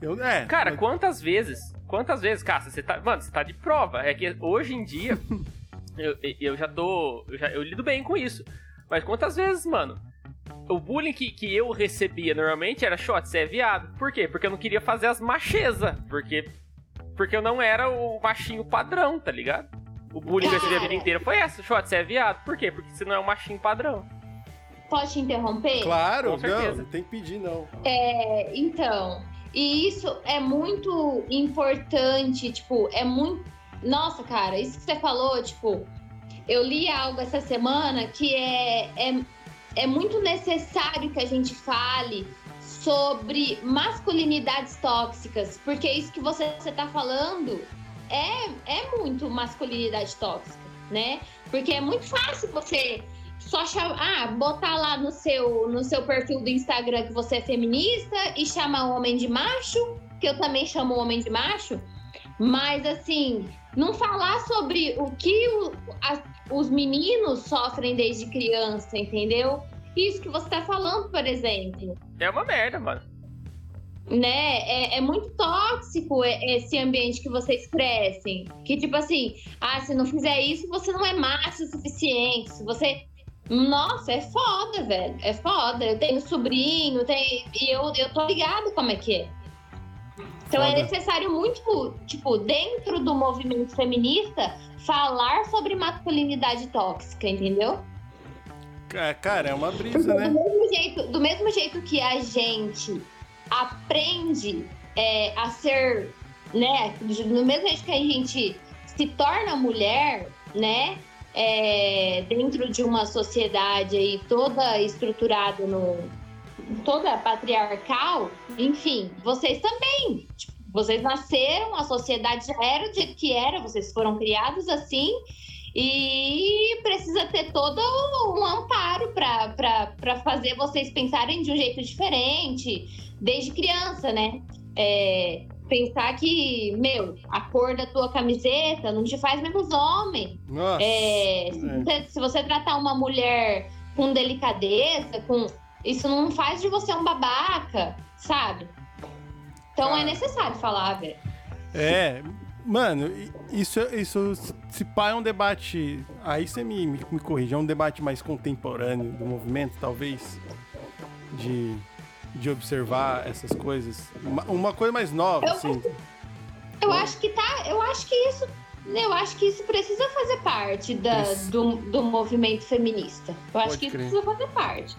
S2: Eu, é,
S1: Cara,
S2: mas-
S1: quantas vezes? Quantas vezes, Cássio, você tá. Mano, você tá de prova. É que hoje em dia. [laughs] eu, eu já tô. Eu, já, eu lido bem com isso. Mas quantas vezes, mano? O bullying que, que eu recebia normalmente era shot, você é viado. Por quê? Porque eu não queria fazer as machezas. Porque. Porque eu não era o machinho padrão, tá ligado? O bullying que eu recebi a vida
S3: Cara.
S1: inteira foi essa, shot, você é viado. Por quê? Porque você não é o machinho padrão.
S3: Pode te interromper?
S2: Claro,
S1: Com certeza.
S2: não, tem que pedir, não.
S3: É, então, e isso é muito importante, tipo, é muito. Nossa, cara, isso que você falou, tipo, eu li algo essa semana que é, é, é muito necessário que a gente fale sobre masculinidades tóxicas, porque isso que você está falando é, é muito masculinidade tóxica, né? Porque é muito fácil você só chamar, ah, botar lá no seu, no seu perfil do Instagram que você é feminista e chamar o homem de macho, que eu também chamo o homem de macho, mas assim, não falar sobre o que o- os meninos sofrem desde criança, entendeu? Isso que você tá falando, por exemplo
S1: É uma merda, mano.
S3: né? É, é muito tóxico esse ambiente que vocês crescem. Que tipo assim, ah, se não fizer isso, você não é macho o suficiente. Se você. Nossa, é foda, velho. É foda. Eu tenho sobrinho, tenho... e eu, eu tô ligado como é que é. Então é
S2: Foda.
S3: necessário muito, tipo, dentro do movimento feminista, falar sobre masculinidade tóxica, entendeu?
S2: Ca- Cara, é uma brisa,
S3: do,
S2: né?
S3: mesmo jeito, do mesmo jeito que a gente aprende é, a ser, né? Do mesmo jeito que a gente se torna mulher, né? É, dentro de uma sociedade aí toda estruturada no toda patriarcal, enfim, vocês também. Tipo, vocês nasceram, a sociedade já era do jeito que era, vocês foram criados assim, e precisa ter todo um amparo para fazer vocês pensarem de um jeito diferente, desde criança, né? É, pensar que, meu, a cor da tua camiseta não te faz menos homem.
S2: Nossa.
S3: É, se,
S2: É.
S3: Você, se você tratar uma mulher com delicadeza, com isso não faz de você um babaca, sabe? Então
S2: Cara.
S3: é necessário falar, velho.
S2: É, mano, isso, isso se pá é um debate. Aí você me, me, me corrige, é um debate mais contemporâneo do movimento, talvez. De, de observar essas coisas. Uma, uma coisa mais nova,
S3: Eu-
S2: assim.
S3: Eu acho que tá. Eu acho que isso. Eu acho que isso precisa fazer parte da, do, do movimento feminista. Eu acho
S2: Pode
S3: que isso
S2: crer.
S3: precisa fazer parte.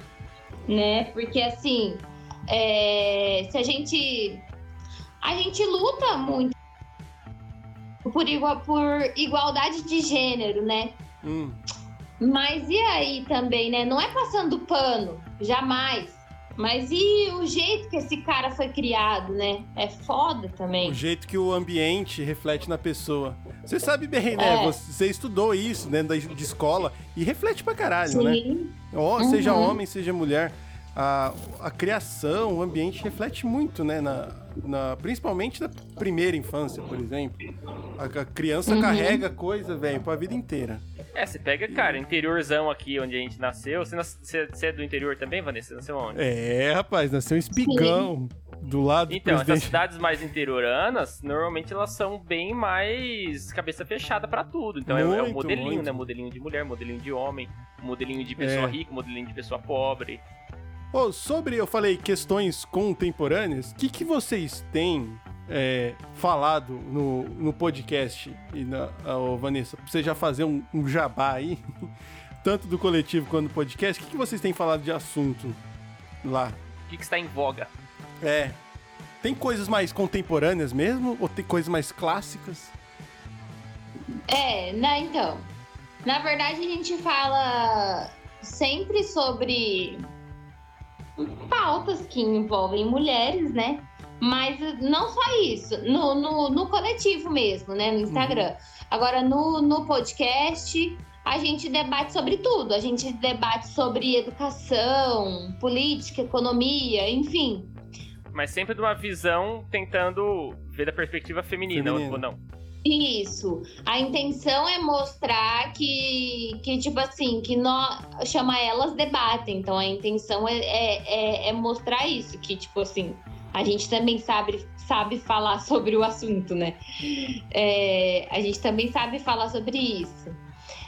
S3: Né? Porque assim, é, se a gente. A gente luta muito por, igua- por igualdade de gênero, né?
S2: Hum,
S3: Mas e aí também, né? Não é passando pano, jamais. Mas e o jeito que esse cara foi criado, né? É foda também.
S2: o jeito que o ambiente reflete na pessoa. Você sabe bem, né?
S3: É.
S2: Você, estudou isso dentro da, de escola e reflete pra caralho, né?
S3: Sim.
S2: Ó, Seja
S3: Uhum.
S2: homem, seja mulher, a, a criação, o ambiente reflete muito, né? Na, na- principalmente na primeira infância, por exemplo. A, a criança
S3: Uhum.
S2: carrega coisa, velho, pra vida inteira.
S1: É, você pega, cara, interiorzão aqui onde a gente nasceu. Você, nas- você- você é do interior também, Vanessa? Você nasceu onde?
S2: É, rapaz, nasceu um espigão do lado do
S1: Então, essas cidades mais interioranas, normalmente elas são bem mais cabeça fechada pra tudo. Então é- é, o
S2: Muito,
S1: modelinho,
S2: muito.
S1: né? Modelinho de mulher, modelinho de homem, modelinho de pessoa
S2: É.
S1: rica, modelinho de pessoa pobre.
S2: Ô, sobre, eu falei, questões contemporâneas, o que, que vocês têm é, falado no, no podcast, e na, ô, Vanessa, pra você já fazer um, um jabá aí, [laughs] tanto do coletivo quanto do podcast, o que, que vocês têm falado de assunto lá?
S1: O que, que está em voga?
S2: É. Tem coisas mais contemporâneas mesmo? Ou tem coisas mais clássicas?
S3: É, né, então. Na verdade, a gente fala sempre sobre pautas que envolvem mulheres, né? Mas não só isso, no, no, no coletivo mesmo, né? No Instagram. Agora, no, no podcast, a gente debate sobre tudo. A gente debate sobre educação, política, economia, enfim.
S1: Mas sempre de uma visão tentando ver da perspectiva feminina,
S2: Feminina.
S1: ou não.
S3: Isso. A intenção é mostrar que, que tipo assim, que nós chama elas debatem. Então a intenção é, é, é- é mostrar isso, que, tipo assim, a gente também sabe, sabe falar [laughs] sobre o assunto, né? É, a gente também sabe falar sobre isso.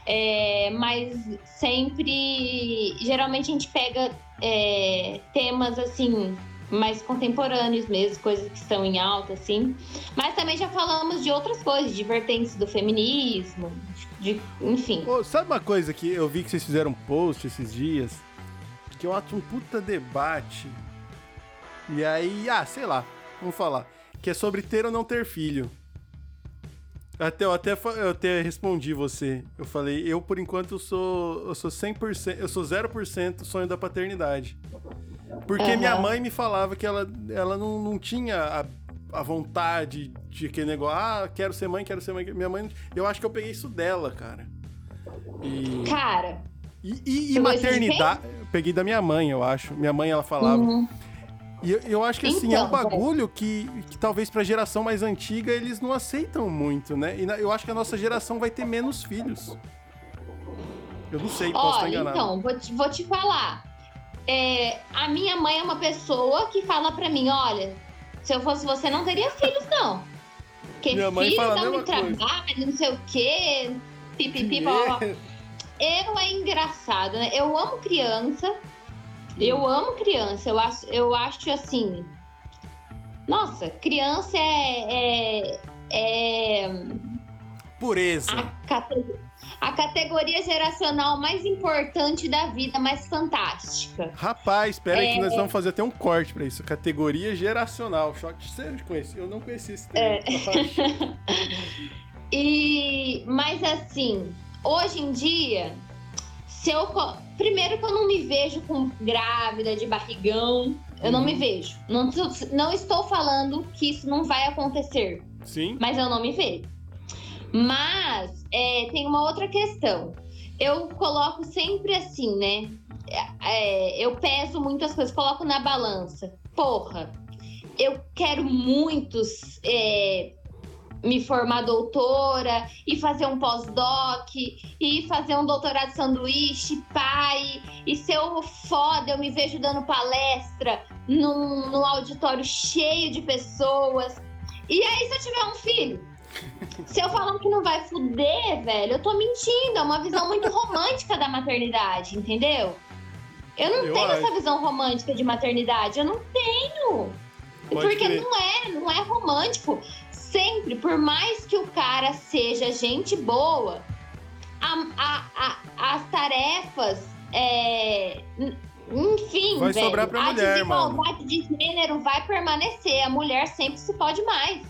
S3: É, mas sempre. Geralmente a gente pega é, temas assim. Mais contemporâneos mesmo, coisas que estão em alta, assim. Mas também já falamos de outras coisas, de vertentes do feminismo, de, enfim.
S2: Ô, sabe uma coisa que eu vi que vocês fizeram um post esses dias? que eu acho um puta debate. E aí, ah, sei lá, vamos falar. Que é sobre ter ou não ter filho. Até, eu, até, eu até respondi você. Eu falei, eu por enquanto eu sou, eu sou 100%, eu sou 0% sonho da paternidade. Porque
S3: Aham.
S2: minha mãe me falava que ela, ela não, não tinha a, a vontade de aquele negócio, ah, quero ser mãe, quero ser mãe. Minha mãe, eu acho que eu peguei isso dela, cara. E,
S3: Cara,
S2: e, e- e maternidade, peguei da minha mãe, eu acho. Minha mãe, ela falava.
S3: uhum.
S2: E eu, eu acho que assim, é um
S3: Então,
S2: bagulho que, que talvez pra geração mais antiga eles não aceitam muito, né? E na- eu acho que a nossa geração vai ter menos filhos. Eu não sei, posso estar
S3: olha,
S2: enganado.
S3: então, vou te, vou te falar. É, a minha mãe é uma pessoa que fala pra mim, olha, se eu fosse você, não teria filhos, não. Porque
S2: Minha mãe
S3: filho
S2: fala a
S3: dá
S2: mesma
S3: muito trabalho, não sei o quê, pipipi, blá, [laughs] blá. Eu é engraçado, né? Eu amo criança. Eu amo criança. Eu acho, eu acho assim. Nossa, criança é. é, é
S2: Pureza.
S3: a, cate- a categoria geracional mais importante da vida, mais fantástica.
S2: Rapaz, espera aí que
S3: É.
S2: nós vamos fazer até um corte pra isso. Categoria geracional. Choque, você conhece? Eu não conheci esse termo. [laughs]
S3: E mas assim, hoje em dia, se eu primeiro que eu não me vejo com grávida de barrigão, eu não
S2: Uhum.
S3: me vejo. Não, não estou falando que isso não vai acontecer,
S2: Sim?
S3: mas eu não me vejo. Mas é, tem uma outra questão. Eu coloco sempre assim, né? É, eu peso muitas coisas, coloco na balança. Porra, eu quero muitos é, me formar doutora e fazer um pós-doc e fazer um doutorado de sanduíche, pai. E se eu foda, eu me vejo dando palestra num, num auditório cheio de pessoas. E aí, se eu tiver um filho? Se eu falar que não vai fuder, velho, eu tô mentindo. É uma visão muito romântica da maternidade, entendeu? Eu não
S2: Eu
S3: tenho
S2: acho.
S3: essa visão romântica de maternidade. Eu não tenho.
S2: Pode
S3: Porque
S2: crer.
S3: não é, não é romântico. Sempre, por mais que o cara seja gente boa, a- a- a- as tarefas, é, enfim,
S2: Vai
S3: velho,
S2: sobrar pra
S3: a
S2: mulher, mano.
S3: desigualdade de gênero vai permanecer. A mulher sempre se pode mais.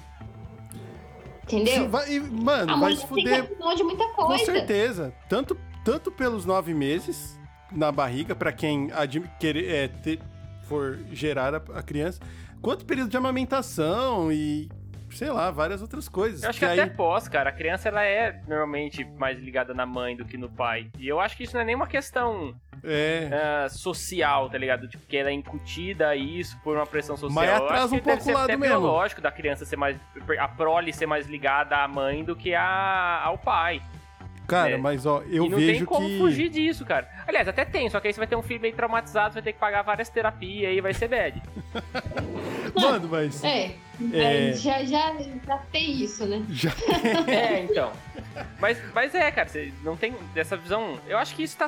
S3: Entendeu?
S2: Vai- e, mano,
S3: a
S2: vai se fuder
S3: de muita
S2: Com
S3: coisa.
S2: certeza. Tanto, tanto pelos nove meses na barriga, pra quem querer, é, ter- for gerar a, a criança, quanto período de amamentação e, sei lá, várias outras coisas.
S1: Eu acho que,
S2: aí,
S1: até pós, cara, a criança ela é normalmente mais ligada na mãe do que no pai. E eu acho que isso não é nenhuma questão
S2: É,
S1: ah, social, tá ligado? Tipo, que ela é incutida isso por uma pressão social.
S2: Mas
S1: Eu
S2: atrasa
S1: acho que
S2: um pouco o lado mesmo.
S1: biológico da criança ser mais. a prole ser mais ligada à mãe do que a, ao pai.
S2: Cara,
S1: é.
S2: mas ó, eu
S1: e não
S2: vejo
S1: tem como
S2: que.
S1: fugir disso, cara. Aliás, até tem, só que aí você vai ter um filho meio traumatizado, você vai ter que pagar várias terapias e vai ser bad.
S2: Mano, mas.
S3: É,
S2: É.
S3: é, já, já, já tem isso, né?
S2: Já... [laughs]
S1: É, então. Mas, mas é, cara, você não tem essa visão. Eu acho que isso tá.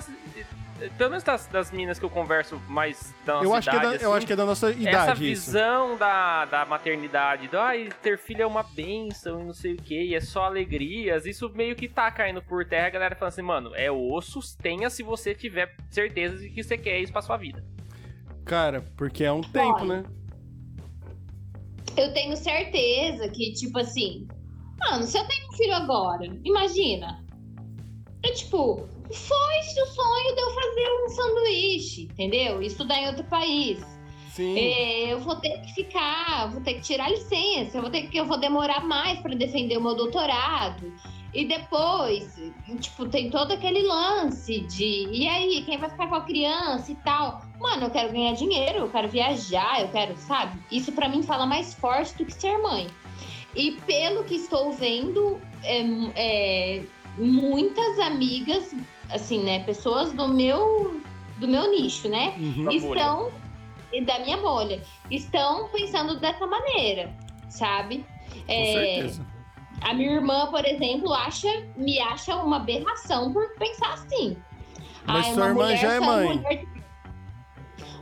S1: Pelo menos das, das minas que eu converso mais da nossa
S2: eu, acho que é
S1: idade,
S2: da,
S1: assim,
S2: eu acho que é da nossa
S1: essa
S2: idade isso.
S1: visão da, da maternidade, do ai, ter filho é uma benção e não sei o que, e é só alegrias, isso meio que tá caindo por terra, a galera falando assim, mano, é osso, tenha se você tiver certeza de que você quer isso pra sua vida.
S2: Cara, porque é um tempo,
S3: Olha.
S2: né?
S3: Eu tenho certeza que, tipo assim, mano, se eu tenho um filho agora, imagina. É tipo, foi-se o sonho de eu fazer um sanduíche, entendeu? E Estudar em outro país.
S2: Sim.
S3: É, eu vou ter que ficar, vou ter que tirar licença, eu vou ter que, eu vou demorar mais para defender o meu doutorado. E depois, tipo, tem todo aquele lance de e aí, quem vai ficar com a criança e tal. Mano, eu quero ganhar dinheiro, eu quero viajar, eu quero, sabe? Isso pra mim fala mais forte do que ser mãe. E pelo que estou vendo, é, é, muitas amigas, assim, né, pessoas do meu do meu nicho, né?
S2: Uhum.
S1: Da
S3: estão e da minha bolha estão pensando dessa maneira, sabe?
S2: Com
S3: É,
S2: certeza.
S3: a minha irmã, por exemplo, acha me acha uma aberração por pensar assim.
S2: Mas
S3: Ai,
S2: sua irmã já é
S3: só
S2: mãe.
S3: mulher de-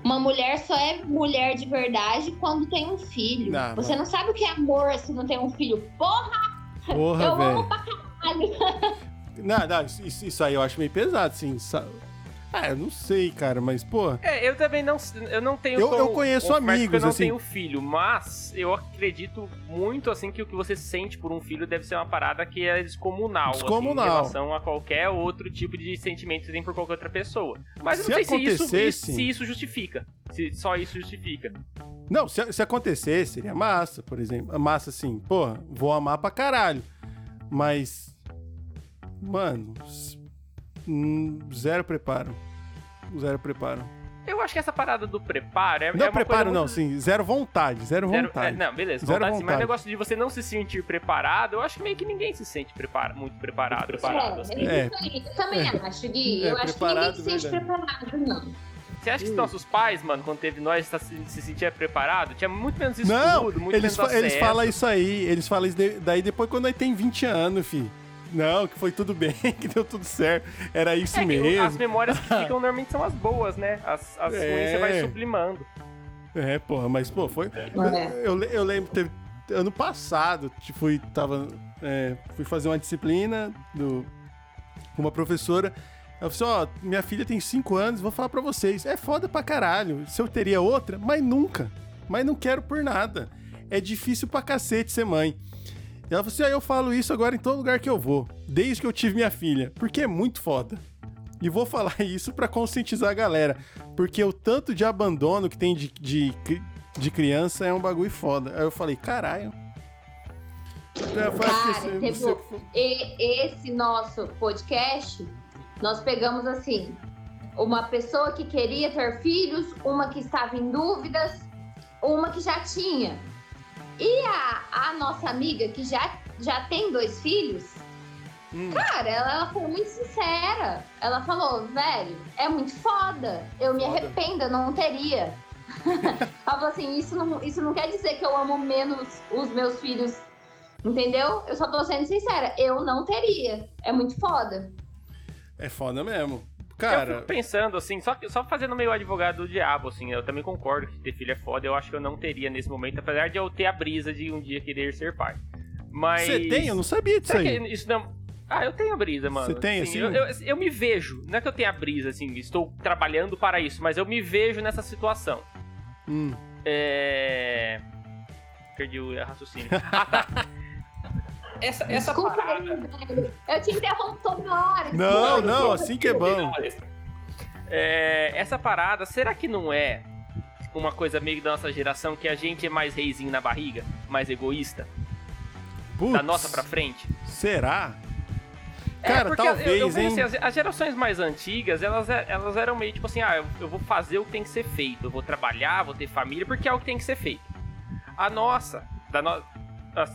S3: Uma mulher só é mulher de verdade quando tem um filho.
S2: Não,
S3: Você não sabe o que é amor se não tem um filho. Porra,
S2: Porra,
S3: eu
S2: velho.
S3: amo pra caralho. [laughs]
S2: Não, não, isso, isso aí eu acho meio pesado, assim. Ah, eu não sei, cara, mas, pô.
S1: É, eu também não, eu não tenho.
S2: Eu-
S1: como
S2: eu conheço amigos,
S1: eu não
S2: assim.
S1: tenho filho, mas eu acredito muito assim que o que você sente por um filho deve ser uma parada que é descomunal,
S2: Descomunal.
S1: assim, em relação a qualquer outro tipo de sentimento que tem por qualquer outra pessoa. Mas eu
S2: Se
S1: não sei se isso,
S2: acontecesse-
S1: se isso justifica. Se só isso justifica.
S2: Não, se, se acontecer, seria massa, por exemplo. Massa assim, pô, vou amar pra caralho. Mas. Mano. hum, Zero preparo. Zero preparo.
S1: Eu acho que essa parada do preparo é,
S2: Não
S1: é uma
S2: preparo,
S1: coisa
S2: não,
S1: muito...
S2: sim. Zero vontade. Zero,
S1: Zero-
S2: vontade.
S1: é, não, beleza,
S2: Zero
S1: vontade, sim, mas o
S2: vontade.
S1: negócio de você não se sentir preparado, eu acho que meio que ninguém se sente prepara, muito preparado.
S4: Muito
S1: assim.
S4: preparado.
S3: É,
S4: assim.
S3: é
S2: É.
S3: isso aí. Eu também acho, Gui.
S2: É,
S3: eu acho que ninguém se sente
S2: verdade.
S3: preparado, não.
S1: Você acha que os nossos pais, mano, quando teve nós, tá se, se sentia preparado? Tinha muito menos estudo,
S2: Não,
S1: muito
S2: eles,
S1: menos
S2: fa- eles
S1: acesso.
S2: falam isso aí. Eles falam isso de- daí depois quando nós tem 20 anos, fi. Não, que foi tudo bem, [laughs] que deu tudo certo. Era isso
S1: É
S2: mesmo.
S1: as memórias que [laughs] ficam normalmente são as boas, né? As, as
S2: É.
S1: ruins você vai sublimando.
S2: É, porra, mas, pô, foi.
S3: É.
S2: Eu, eu lembro, teve, ano passado, tipo, fui, tava, é, fui fazer uma disciplina do, com uma professora. Ela falou assim: ó, minha filha tem 5 anos, vou falar pra vocês. É foda pra caralho. Se eu teria outra, mas nunca. Mas não quero por nada. É difícil pra cacete ser mãe. E ela falou assim: ah, eu falo isso agora em todo lugar que eu vou, desde que eu tive minha filha, porque é muito foda. E vou falar [laughs] isso pra conscientizar a galera, porque o tanto de abandono que tem de, de, de criança é um bagulho foda. Aí eu falei, caralho. Eu falei,
S3: Cara,
S2: "Você-
S3: teve
S2: você-
S3: esse nosso podcast, nós pegamos assim, uma pessoa que queria ter filhos, uma que estava em dúvidas, uma que já tinha. E a, a nossa amiga que já, já tem dois filhos,
S2: Hum.
S3: cara, ela, ela foi muito sincera. Ela falou, velho, é muito foda. Eu me
S2: Foda.
S3: arrependo, eu não teria. [laughs] ela falou assim, isso não, isso não quer dizer que eu amo menos os meus filhos Entendeu? Eu só tô sendo sincera, eu não teria. É muito foda.
S2: É foda mesmo.
S1: Eu
S2: Cara,
S1: fico pensando, assim, só, só fazendo meio advogado do diabo, assim, eu também concordo que ter filho é foda, eu acho que eu não teria nesse momento, apesar de eu ter a brisa de um dia querer ser pai. Mas...
S2: você tem? Eu não sabia disso aí.
S1: isso não... Ah, eu tenho a brisa, mano.
S2: Você tem, assim?
S1: Eu, eu, eu me vejo, não é que eu tenha a brisa, assim, estou trabalhando para isso, mas eu me vejo nessa situação.
S2: Hum.
S1: É... Perdi o raciocínio. [laughs]
S4: Essa, essa
S3: Desculpa
S4: parada.
S3: Eu te interrompo toda hora.
S2: Não, não, assim que é bom.
S1: É, essa parada, será que não é uma coisa meio da nossa geração que a gente é mais reizinho na barriga? Mais egoísta?
S2: Putz,
S1: Da nossa pra frente?
S2: Será?
S1: É,
S2: Cara,
S1: porque
S2: talvez,
S1: eu, eu
S2: hein?
S1: pensei, as, as gerações mais antigas, elas, é- elas eram meio tipo assim, ah, eu, eu vou fazer o que tem que ser feito, eu vou trabalhar, vou ter família, porque é o que tem que ser feito. A nossa, da no, assim,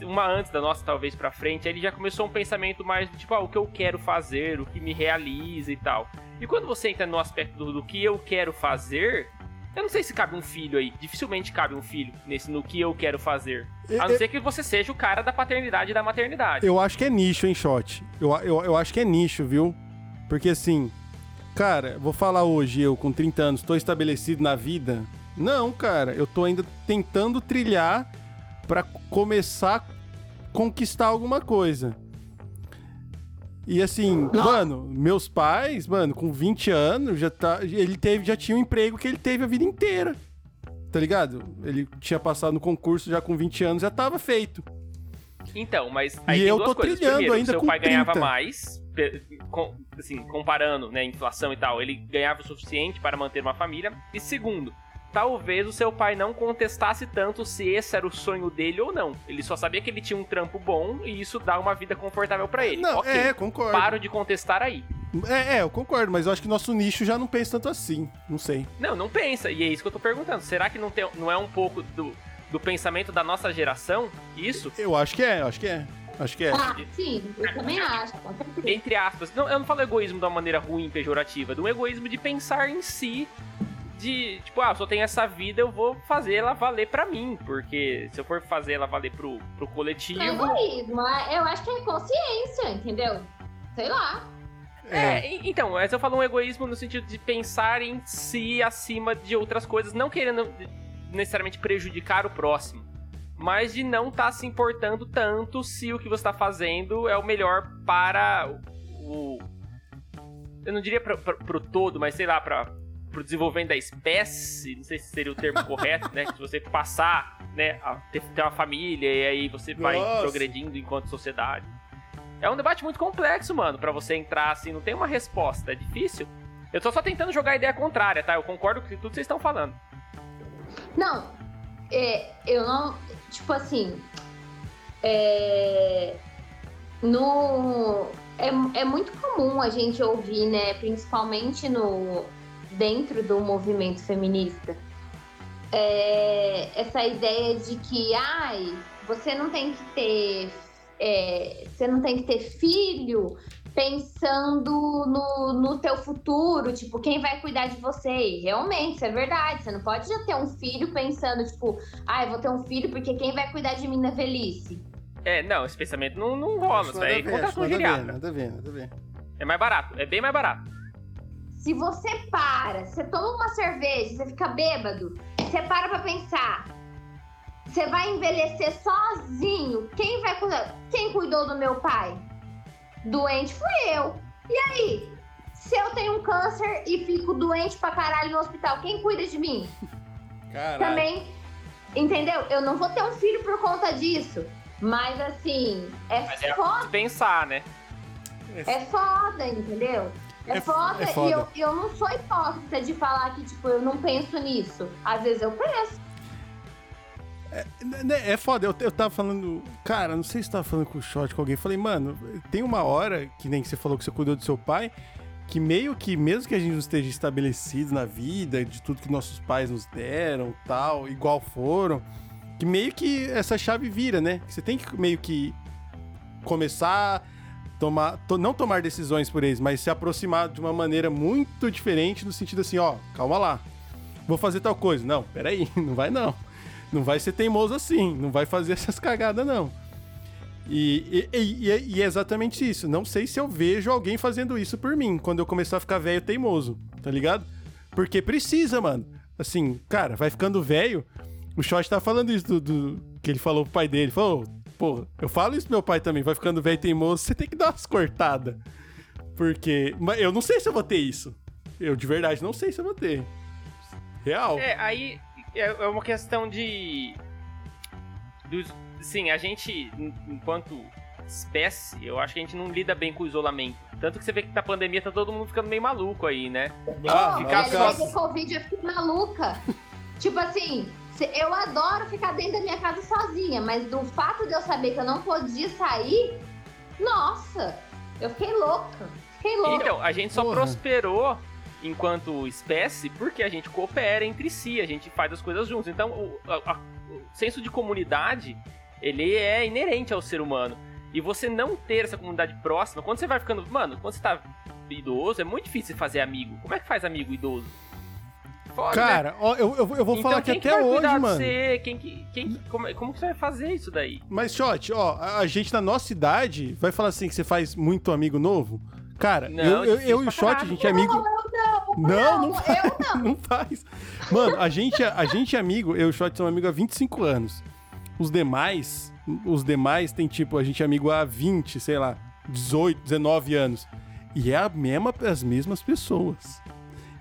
S1: uma antes da nossa talvez pra frente, aí ele já começou um pensamento mais do tipo, ah, o que eu quero fazer, o que me realiza e tal. E quando você entra no aspecto do, do que eu quero fazer, eu não sei se cabe um filho aí, dificilmente cabe um filho nesse no que eu quero fazer. A não
S2: Eu-
S1: ser que você seja o cara da paternidade e da maternidade.
S2: Eu acho que é nicho, hein, Shot? Eu, eu, eu acho que é nicho, viu? Porque assim, cara, vou falar hoje, eu com 30 anos, tô estabelecido na vida? Não, cara, eu tô ainda tentando trilhar pra começar a conquistar alguma coisa. E assim, mano, meus pais, mano, com 20 anos, já tá, ele teve, já tinha um emprego que ele teve a vida inteira. Tá ligado? Ele tinha passado no concurso já com 20 anos, já tava feito.
S1: Então, mas
S2: E
S1: aí tem
S2: eu
S1: duas
S2: tô
S1: coisas.
S2: trilhando
S1: Primeiro,
S2: ainda
S1: seu
S2: com
S1: pai ganhava
S2: 30.
S1: mais, pe- com- assim, comparando, né, inflação e tal, ele ganhava o suficiente para manter uma família. E segundo, talvez o seu pai não contestasse tanto se esse era o sonho dele ou não. Ele só sabia que ele tinha um trampo bom e isso dá uma vida confortável para ele.
S2: Não,
S1: ok,
S2: é, concordo.
S1: paro de contestar aí.
S2: É, é, eu concordo, mas eu acho que nosso nicho já não pensa tanto assim. Não sei.
S1: Não, não pensa. E é isso que eu tô perguntando. Será que não, tem, não é um pouco do, do pensamento da nossa geração isso?
S2: Eu acho que é, eu acho que é. Acho que é.
S3: Ah, sim, eu também acho.
S1: entre aspas, não, eu não falo egoísmo de uma maneira ruim, pejorativa, de um egoísmo de pensar em si, de tipo, ah, só tenho essa vida, eu vou fazer ela valer pra mim, porque se eu for fazer ela valer pro, pro coletivo.
S3: Não é egoísmo, é- eu acho que é consciência, entendeu? Sei lá.
S1: É, e- então, mas eu falo um egoísmo no sentido de pensar em si acima de outras coisas, não querendo necessariamente prejudicar o próximo, mas de não estar se importando tanto se o que você está fazendo é o melhor para o, eu não diria pra, pro todo, mas sei lá, pra, pro desenvolvimento da espécie, não sei se seria o termo correto, né? Se você passar, né, a ter, ter uma família e aí você vai
S2: Nossa.
S1: progredindo enquanto sociedade. É um debate muito complexo, mano, pra você entrar assim, não tem uma resposta, é difícil. Eu tô só tentando jogar a ideia contrária, tá? Eu concordo com tudo que vocês estão falando.
S3: Não, é, eu não. Tipo assim. É, no, é, é muito comum a gente ouvir, né? Principalmente no, dentro do movimento feminista. é, essa ideia de que, ai, você não tem que ter. é, você não tem que ter filho pensando no, no teu futuro, tipo, quem vai cuidar de você? E realmente, isso é verdade. Você não pode já ter um filho pensando, tipo, ah, eu vou ter um filho porque quem vai cuidar de mim na velhice?
S1: É, não, esse pensamento não, não rola, isso aí conta
S2: acho
S1: com
S2: a ver,
S1: geriatra.
S2: nada a ver, nada a ver.
S1: É mais barato, é bem mais barato.
S3: Se você para, você toma uma cerveja, você fica bêbado, você para pra pensar. Você vai envelhecer sozinho. Quem vai cuidar? Quem cuidou do meu pai? Doente fui eu. E aí? Se eu tenho um câncer e fico doente pra caralho no hospital, quem cuida de mim?
S2: Caralho.
S3: Também, entendeu? Eu não vou ter um filho por conta disso. Mas assim, é
S1: Mas é
S3: foda,
S1: pensar, né?
S3: é foda, entendeu? É,
S2: É
S3: foda,
S2: é foda.
S3: e eu, eu não sou hipócrita de falar que, tipo, eu não penso nisso. Às vezes eu penso.
S2: Né, É foda, eu, eu tava falando. Cara, não sei se tava falando com o shot com alguém. Falei, mano, tem uma hora, que nem você falou que você cuidou do seu pai, que meio que, mesmo que a gente não esteja estabelecido na vida, de tudo que nossos pais nos deram, tal, igual foram, que meio que essa chave vira, né? Que você tem que meio que começar. Tomar, to- não tomar decisões por eles, mas se aproximar de uma maneira muito diferente, no sentido assim, ó, calma lá. Vou fazer tal coisa. Não, peraí, [laughs] não vai não. Não vai ser teimoso assim, não vai fazer essas cagadas, não. E, e- e- e é exatamente isso. Não sei se eu vejo alguém fazendo isso por mim quando eu começar a ficar velho teimoso, tá ligado? Porque precisa, mano. Assim, cara, vai ficando velho. O Shot tá falando isso do, do- que ele falou pro pai dele. Falou, pô, eu falo isso pro meu pai também. Vai ficando velho teimoso, você tem que dar umas cortadas. Porque. Mas eu não sei se eu vou ter isso. Eu de verdade não sei se eu vou ter. Real.
S1: É, aí é é uma questão de. Dos, sim, a gente, en- enquanto espécie, eu acho que a gente não lida bem com o isolamento. Tanto que você vê que na pandemia tá todo mundo ficando meio maluco aí, né?
S2: Ah,
S1: ficar
S3: velho,
S1: só-
S3: o Covid eu fiquei maluca. tipo assim, eu adoro ficar dentro da minha casa sozinha, mas do fato de eu saber que eu não podia sair, nossa, eu fiquei louca. Fiquei louca.
S1: Então, a gente só
S2: Porra.
S1: prosperou enquanto espécie porque a gente coopera entre si, a gente faz as coisas juntos. Então, o, a- a- o senso de comunidade, ele é inerente ao ser humano. E você não ter essa comunidade próxima, quando você vai ficando. Mano, quando você tá idoso, é muito difícil fazer amigo. Como é que faz amigo idoso? Foda, né?
S2: Cara, ó, eu, eu, eu vou
S1: Então,
S2: falar que até
S1: vai
S2: hoje,
S1: cuidar de
S2: mano.
S1: Você? Quem que, quem, que- como, como que você vai fazer isso daí?
S2: Mas, Shot, ó, a, a gente na nossa idade vai falar assim que você faz muito amigo novo? Cara,
S1: Não,
S2: eu, eu, eu e o Shot, a gente é amigo.
S3: Não,
S2: Não, não
S3: eu
S2: faz.
S3: não. [laughs]
S2: Não faz. Mano, a gente, a gente é amigo, eu e o Shot somos amigos há 25 anos. Os demais, os demais tem tipo, a gente é amigo há 20, sei lá, 18, 19 anos. E é a mesma, as mesmas pessoas.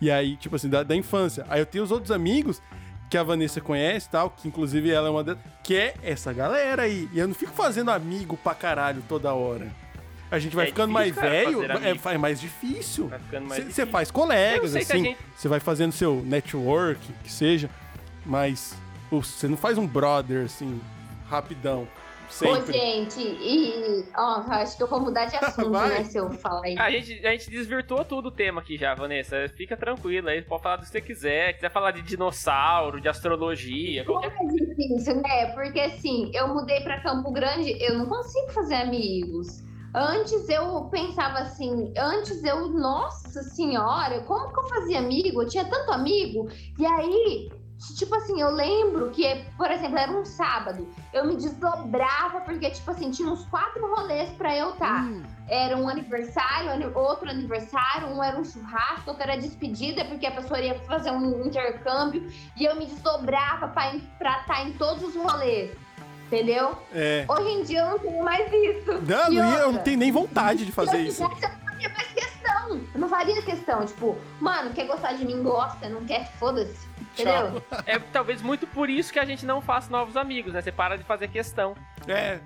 S2: E aí, tipo assim, da, da infância. Aí eu tenho os outros amigos que a Vanessa conhece e tal, que inclusive ela é uma delas, que é essa galera aí. E eu não fico fazendo amigo pra caralho toda hora. A gente vai
S1: É
S2: ficando
S1: difícil,
S2: mais velho, é, é mais difícil. Você faz colegas, assim,
S1: gente-
S2: você vai fazendo seu network, que seja, mas você não faz um brother, assim, rapidão,
S3: Ô,
S2: sempre.
S3: gente, e. Ó, acho que eu vou mudar de assunto, [laughs] né? Se eu falar isso.
S1: A gente, a gente desvirtuou tudo o tema aqui já, Vanessa. Fica tranquila aí, pode falar do que você quiser. Quiser falar de dinossauro, de astrologia, qualquer
S3: É difícil, né? Porque assim, eu mudei pra Campo Grande, eu não consigo fazer amigos. Antes eu pensava assim, antes eu, nossa senhora, como que eu fazia amigo? Eu tinha tanto amigo. E aí, tipo assim, eu lembro que, por exemplo, era um sábado, eu me desdobrava, porque, tipo assim, tinha uns quatro rolês pra eu estar.
S2: Hum,
S3: Era um aniversário, ani- outro aniversário, um era um churrasco, outro era despedida, porque a pessoa ia fazer um intercâmbio, e eu me desdobrava pra estar em todos os rolês. Entendeu?
S2: é.
S3: Hoje em dia eu não tenho mais isso.
S2: Não,
S3: E
S2: não eu não tenho nem vontade de fazer
S3: eu
S2: isso.
S3: eu não fazia mais questão questão. Eu não faria questão. Tipo, mano, quer gostar de mim, gosta. Não quer, foda-se. Entendeu?
S1: É talvez muito por isso que a gente não faz novos amigos, né? Você para de fazer questão.
S2: É.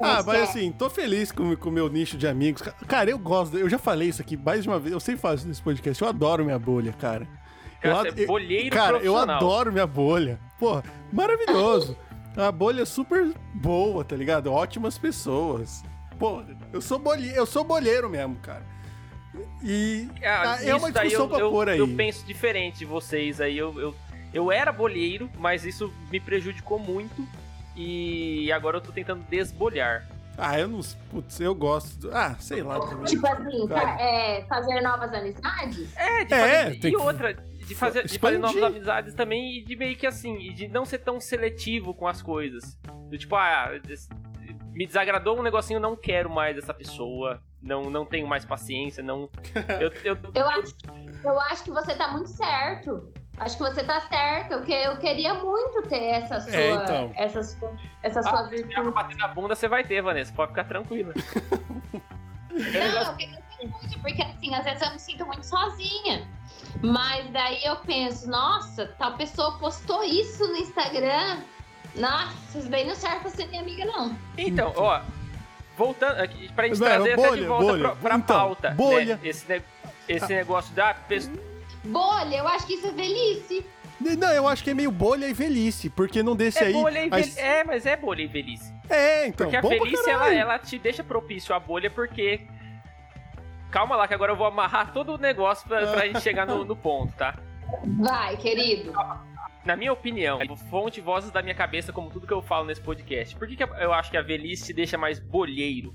S2: Ah,
S3: Mas é.
S2: assim, tô feliz com o meu nicho de amigos. Cara, eu gosto, eu já falei isso aqui mais de uma vez, eu sempre faço isso nesse podcast, eu adoro minha bolha, cara.
S1: Cara,
S2: eu, ad-
S1: é bolheiro
S2: Cara, eu adoro minha bolha. Porra, maravilhoso. A bolha é super boa, tá ligado? Ótimas pessoas. Pô, eu sou bolheiro, eu sou bolheiro mesmo, cara. E
S1: Ah,
S2: ah, é uma discussão
S1: eu,
S2: pra
S1: eu,
S2: pôr aí.
S1: eu penso diferente de vocês aí. Eu, eu, eu era bolheiro, mas isso me prejudicou muito. E agora eu tô tentando desbolhar.
S2: Ah, eu não. Putz, eu gosto. do- Ah, sei lá também.
S3: Tipo assim, é, fazer novas amizades?
S1: É, de
S2: É,
S1: fazer.
S2: tem
S1: E
S2: que
S1: outra, de fazer, de fazer novas amizades também e de meio que assim, e de não ser tão seletivo com as coisas. Do tipo, ah, me desagradou um negocinho, não quero mais essa pessoa. Não, não tenho mais paciência, não. [laughs] Eu, eu,
S3: Eu acho, eu acho que você tá muito certo. Acho que você tá certo. Eu, que, eu queria muito ter essa sua,
S2: É, então.
S3: essa sua, essa
S1: Ah,
S3: sua
S1: Se
S3: virtude.
S1: bater na bunda, você vai ter, Vanessa. Pode ficar tranquila. [laughs]
S3: Não, eu queria muito, porque assim, às vezes eu me sinto muito sozinha. Mas daí eu penso, nossa, tal pessoa postou isso no Instagram. Nossa, isso daí não serve pra ser minha amiga, não.
S1: Então, ó, voltando aqui, pra gente
S2: Não,
S1: trazer até de
S2: bolha,
S1: volta
S2: bolha.
S1: pra, pra
S2: Então,
S1: pauta.
S2: bolha.
S1: né, Esse, ne- esse negócio da pessoa.
S3: Bolha, eu acho que isso é velhice.
S2: Não, eu acho que é meio bolha e velhice, porque não desse
S1: É
S2: aí.
S1: bolha e
S2: as-
S1: velhice. É, mas é bolha e velhice.
S2: É, então.
S1: Porque a
S2: bom pra
S1: velhice, ela, ela te deixa propício à bolha, porque. Calma lá, que agora eu vou amarrar todo o negócio pra, pra [laughs] gente chegar no, no ponto, tá?
S3: Vai, querido.
S1: Na minha opinião, fonte vozes da minha cabeça, como tudo que eu falo nesse podcast. Por que, que eu acho que a velhice te deixa mais bolheiro?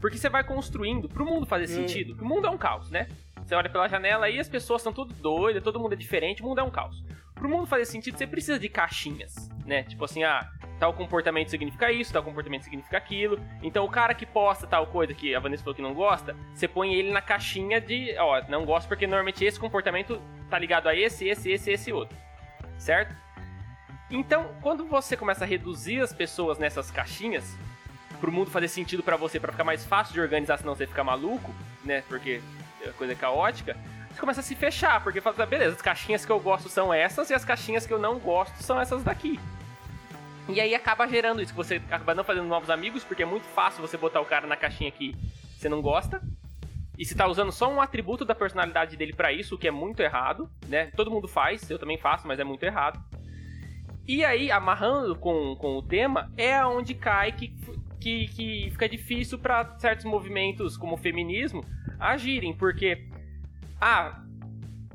S1: Porque você vai construindo, pro mundo fazer
S2: Hum.
S1: sentido, que o mundo é um caos, né? Você olha pela janela aí, as pessoas estão tudo doidas, todo mundo é diferente, o mundo é um caos. Pro mundo fazer sentido, você precisa de caixinhas, né? Tipo assim, ah, tal comportamento significa isso, tal comportamento significa aquilo. Então o cara que posta tal coisa que a Vanessa falou que não gosta, você põe ele na caixinha de, ó, não gosto porque normalmente esse comportamento tá ligado a esse, esse, esse, esse outro. Certo? Então, quando você começa a reduzir as pessoas nessas caixinhas, pro mundo fazer sentido pra você, pra ficar mais fácil de organizar, senão você fica maluco, né? Porque a coisa é caótica. Você começa a se fechar, porque fala, "Ah, beleza, as caixinhas que eu gosto são essas e as caixinhas que eu não gosto são essas daqui. E aí acaba gerando isso, que você acaba não fazendo novos amigos, porque é muito fácil você botar o cara na caixinha que você não gosta. E você tá usando só um atributo da personalidade dele pra isso, o que é muito errado, né? Todo mundo faz, eu também faço, mas é muito errado. E aí, amarrando com, com o tema, é onde cai que, que, que fica difícil pra certos movimentos como o feminismo agirem, porque ah,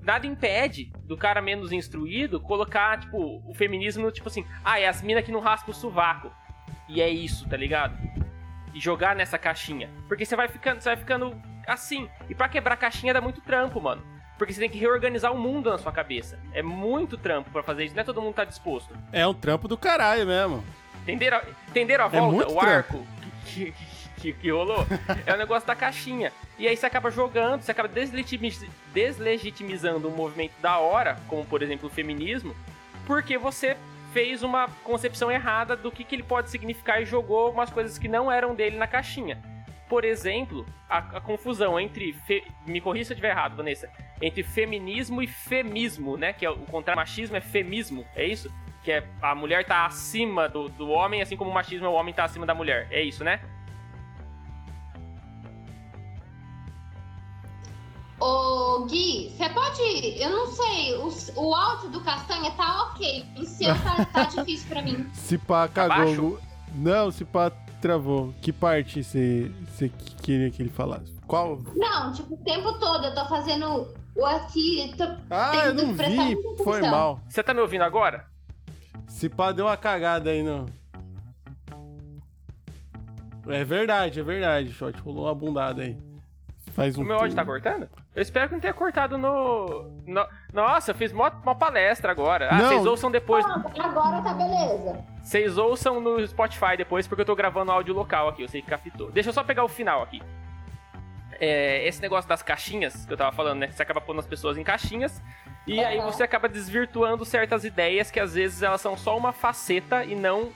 S1: nada impede do cara menos instruído colocar, tipo, o feminismo, tipo assim, ah, é as minas que não raspam o sovaco. E é isso, tá ligado? E jogar nessa caixinha. Porque você vai ficando, você vai ficando assim. E pra quebrar caixinha dá muito trampo, mano. Porque você tem que reorganizar o mundo na sua cabeça. É muito trampo pra fazer isso, não é todo mundo tá disposto.
S2: É um trampo do caralho mesmo.
S1: Entenderam, entenderam a
S2: É
S1: volta?
S2: muito
S1: o arco que, que, que- que rolou? é o negócio da caixinha. E aí você acaba jogando, você acaba deslegitimiz- deslegitimizando um movimento da hora, como por exemplo o feminismo, porque você fez uma concepção errada do que, que ele pode significar e jogou umas coisas que não eram dele na caixinha. Por exemplo, a, a confusão entre. fe- me corrija se eu estiver errado, Vanessa. Entre feminismo e femismo, né? Que é o contrário. Machismo é femismo, é isso? Que é a mulher tá acima do, do homem, assim como o machismo é o homem tá acima da mulher. É isso, né?
S3: Ô, Gui, você pode. Eu não sei, o, o áudio do Castanha tá ok. O seu tá, tá [laughs] difícil pra mim.
S2: Se pá, cagou.
S1: baixo?
S2: Não, se pá, travou. Que parte você você queria que ele falasse? Qual?
S3: Não, tipo, o tempo todo eu tô fazendo o aqui. Tô,
S2: Ah, eu não vi. Foi mal.
S1: Você tá me ouvindo agora?
S2: Se pá, deu uma cagada aí, não. É verdade, é verdade, Shot. Rolou uma bundada aí. Faz um
S1: O meu áudio tá cortando? Eu espero que não tenha cortado no. no- Nossa, eu fiz mó, mó palestra agora. Ah,
S2: Não.
S1: vocês ouçam depois.
S3: Pronto, agora tá beleza.
S1: Vocês ouçam no Spotify depois, porque eu tô gravando áudio local aqui, eu sei que captou. Deixa eu só pegar o final aqui. É, esse negócio das caixinhas que eu tava falando, né? Você acaba pondo as pessoas em caixinhas e aí
S3: Aham.
S1: você acaba desvirtuando certas ideias que às vezes elas são só uma faceta e não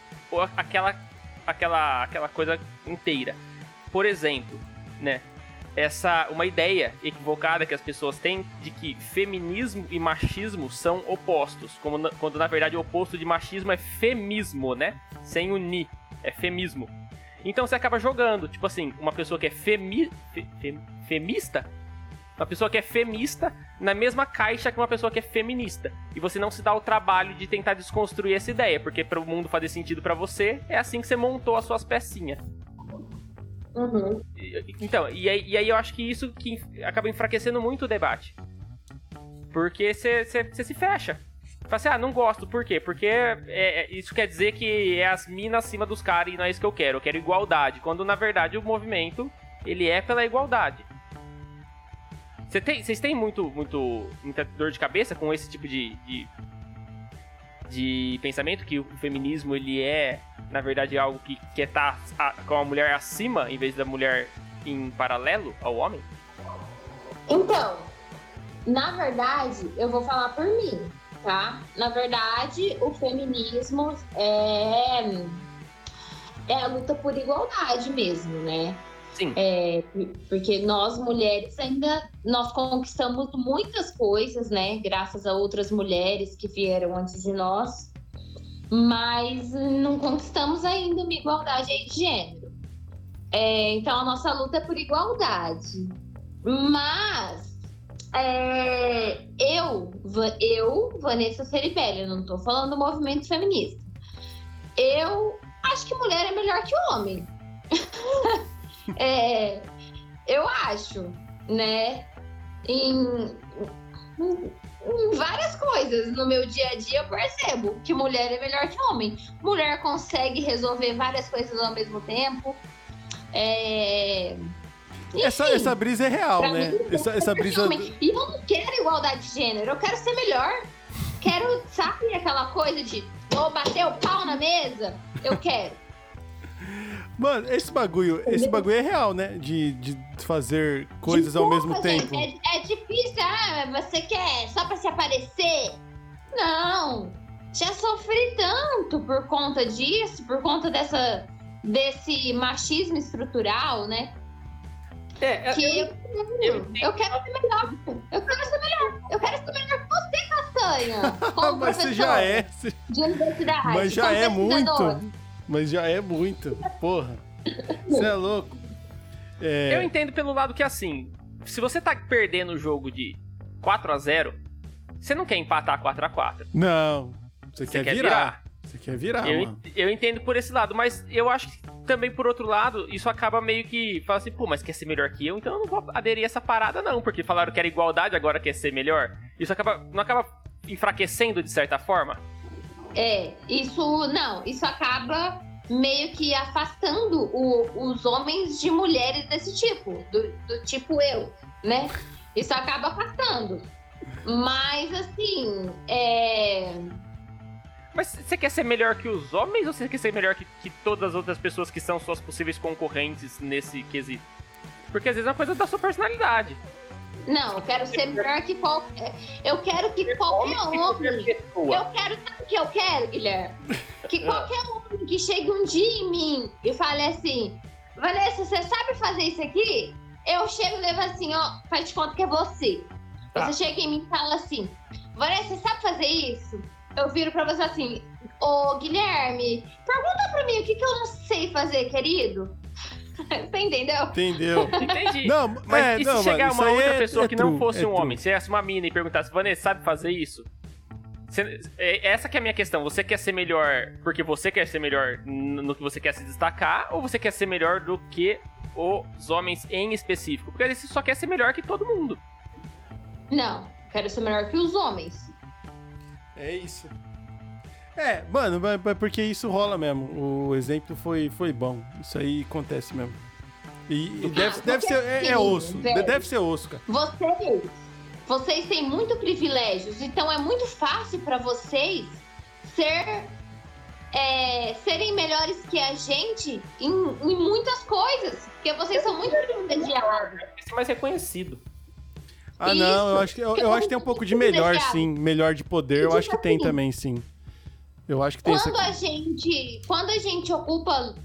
S1: aquela, aquela, aquela coisa inteira. Por exemplo, né? Essa uma ideia equivocada que as pessoas têm de que feminismo e machismo são opostos, na- quando na verdade o oposto de machismo é femismo, né? Sem o ni, é femismo. Então você acaba jogando, tipo assim, uma pessoa que é femi, fe- fe- femista, uma pessoa que é femista na mesma caixa que uma pessoa que é feminista. E você não se dá o trabalho de tentar desconstruir essa ideia, porque para o mundo fazer sentido pra você, é assim que você montou as suas pecinhas.
S3: Uhum.
S1: Então, e aí, e aí eu acho que isso que acaba enfraquecendo muito o debate. Porque você se fecha. Fala assim, ah, não gosto, por quê? Porque é- é- isso quer dizer que é as minas acima dos caras e não é isso que eu quero. Eu quero igualdade. Quando na verdade o movimento, ele é pela igualdade. Cê tem- Vocês têm muito, muito, muita dor de cabeça com esse tipo de, de, de pensamento? Que o feminismo, ele é, na verdade, algo que quer estar com a mulher acima, em vez da mulher em paralelo ao homem?
S3: Então, na verdade, eu vou falar por mim, tá? Na verdade, o feminismo é, é a luta por igualdade mesmo, né?
S1: Sim.
S3: É, porque nós mulheres ainda nós conquistamos muitas coisas, né? Graças a outras mulheres que vieram antes de nós, mas não conquistamos ainda uma igualdade de gênero. É, então a nossa luta é por igualdade. Mas é, eu, eu, Vanessa Ceribelli, não tô falando do movimento feminista. Eu acho que mulher é melhor que homem. [laughs] É, eu acho, né? Em, em várias coisas no meu dia a dia eu percebo que mulher é melhor que homem. Mulher consegue resolver várias coisas ao mesmo tempo. É,
S2: Essa,
S3: enfim,
S2: essa brisa é real, né?
S3: mim,
S2: Essa, essa brisa.
S3: E eu não quero igualdade de gênero, eu quero ser melhor. Quero, sabe, aquela coisa de vou bater o pau na mesa? Eu quero.
S2: Mano, esse bagulho, esse bagulho é real, né? De, de fazer coisas ao mesmo
S3: Desculpa,
S2: tempo.
S3: gente, É, é difícil, ah, você quer só pra se aparecer? Não. Já sofri tanto por conta disso, por conta dessa, desse machismo estrutural, né?
S4: É,
S3: Que
S4: eu-
S3: eu, eu, eu quero ser melhor. Eu quero ser melhor. Eu quero ser melhor que você, Castanha. [laughs] Como
S2: Mas você já é. você-
S3: de universidade.
S2: Mas já
S3: como
S2: é muito. Mas já é muito. Porra. Você é louco. É,
S1: Eu entendo pelo lado que, assim, se você tá perdendo o jogo de 4 a 0 você não quer empatar 4 a 4
S2: Não. Você,
S1: Você
S2: quer, virar. Você quer virar,
S1: eu,
S2: mano.
S1: eu entendo por esse lado, mas eu acho que também por outro lado, isso acaba meio que. Fala assim, pô, mas quer ser melhor que eu? Então eu não vou aderir a essa parada, não, porque falaram que era igualdade, agora quer ser melhor. Isso acaba. Não acaba enfraquecendo de certa forma?
S3: É, isso não, isso acaba meio que afastando o- os homens de mulheres desse tipo, do, do tipo eu, né? Isso acaba afastando. Mas assim, é.
S1: Mas você quer ser melhor que os homens ou você quer ser melhor que, que todas as outras pessoas que são suas possíveis concorrentes nesse quesito? Porque às vezes é uma coisa da sua personalidade.
S3: Não, eu quero ser melhor que qualquer. Eu quero que qualquer homem. Eu quero, sabe o que eu quero, Guilherme? Que qualquer homem que chegue um dia em mim e fale assim: Vanessa, você sabe fazer isso aqui? Eu chego e levo assim, ó, faz de conta que é você.
S1: Tá.
S3: Você chega em mim e fala assim: Vanessa, você sabe fazer isso? Eu viro pra você assim: Ô Guilherme, pergunta pra mim o que, que eu não sei fazer, querido. [laughs] você entendeu?
S2: Entendeu?
S1: Entendi.
S2: Não,
S1: Mas
S2: é,
S1: e se
S2: não,
S1: chegar
S2: mano,
S1: uma outra
S2: é-
S1: pessoa
S2: é
S1: que não
S2: true,
S1: fosse
S2: é
S1: um
S2: true.
S1: homem, se fosse uma mina e perguntasse, Vanessa, sabe fazer isso? Você- é- essa que é a minha questão. Você quer ser melhor porque você quer ser melhor no que você quer se destacar, ou você quer ser melhor do que os homens em específico? Porque você só quer ser melhor que todo mundo.
S3: Não, quero ser melhor que os homens.
S2: É isso. É, mano, porque isso rola mesmo. O exemplo foi, foi bom. Isso aí acontece mesmo. E, e deve, deve ser. É, é osso.
S3: velho.
S2: Deve ser osso, cara.
S3: Vocês, vocês têm muito privilégios, então é muito fácil pra vocês ser, é, serem melhores que a gente em, em muitas coisas, porque vocês são muito privilegiados.
S4: Ser mais reconhecido.
S2: Ah,
S3: Isso.
S2: não, eu acho que, eu, eu acho que tem um pouco de melhor, sim. Melhor de poder, eu acho que tem também, sim. Eu acho que tem isso
S3: Quando a gente, quando a gente ocupa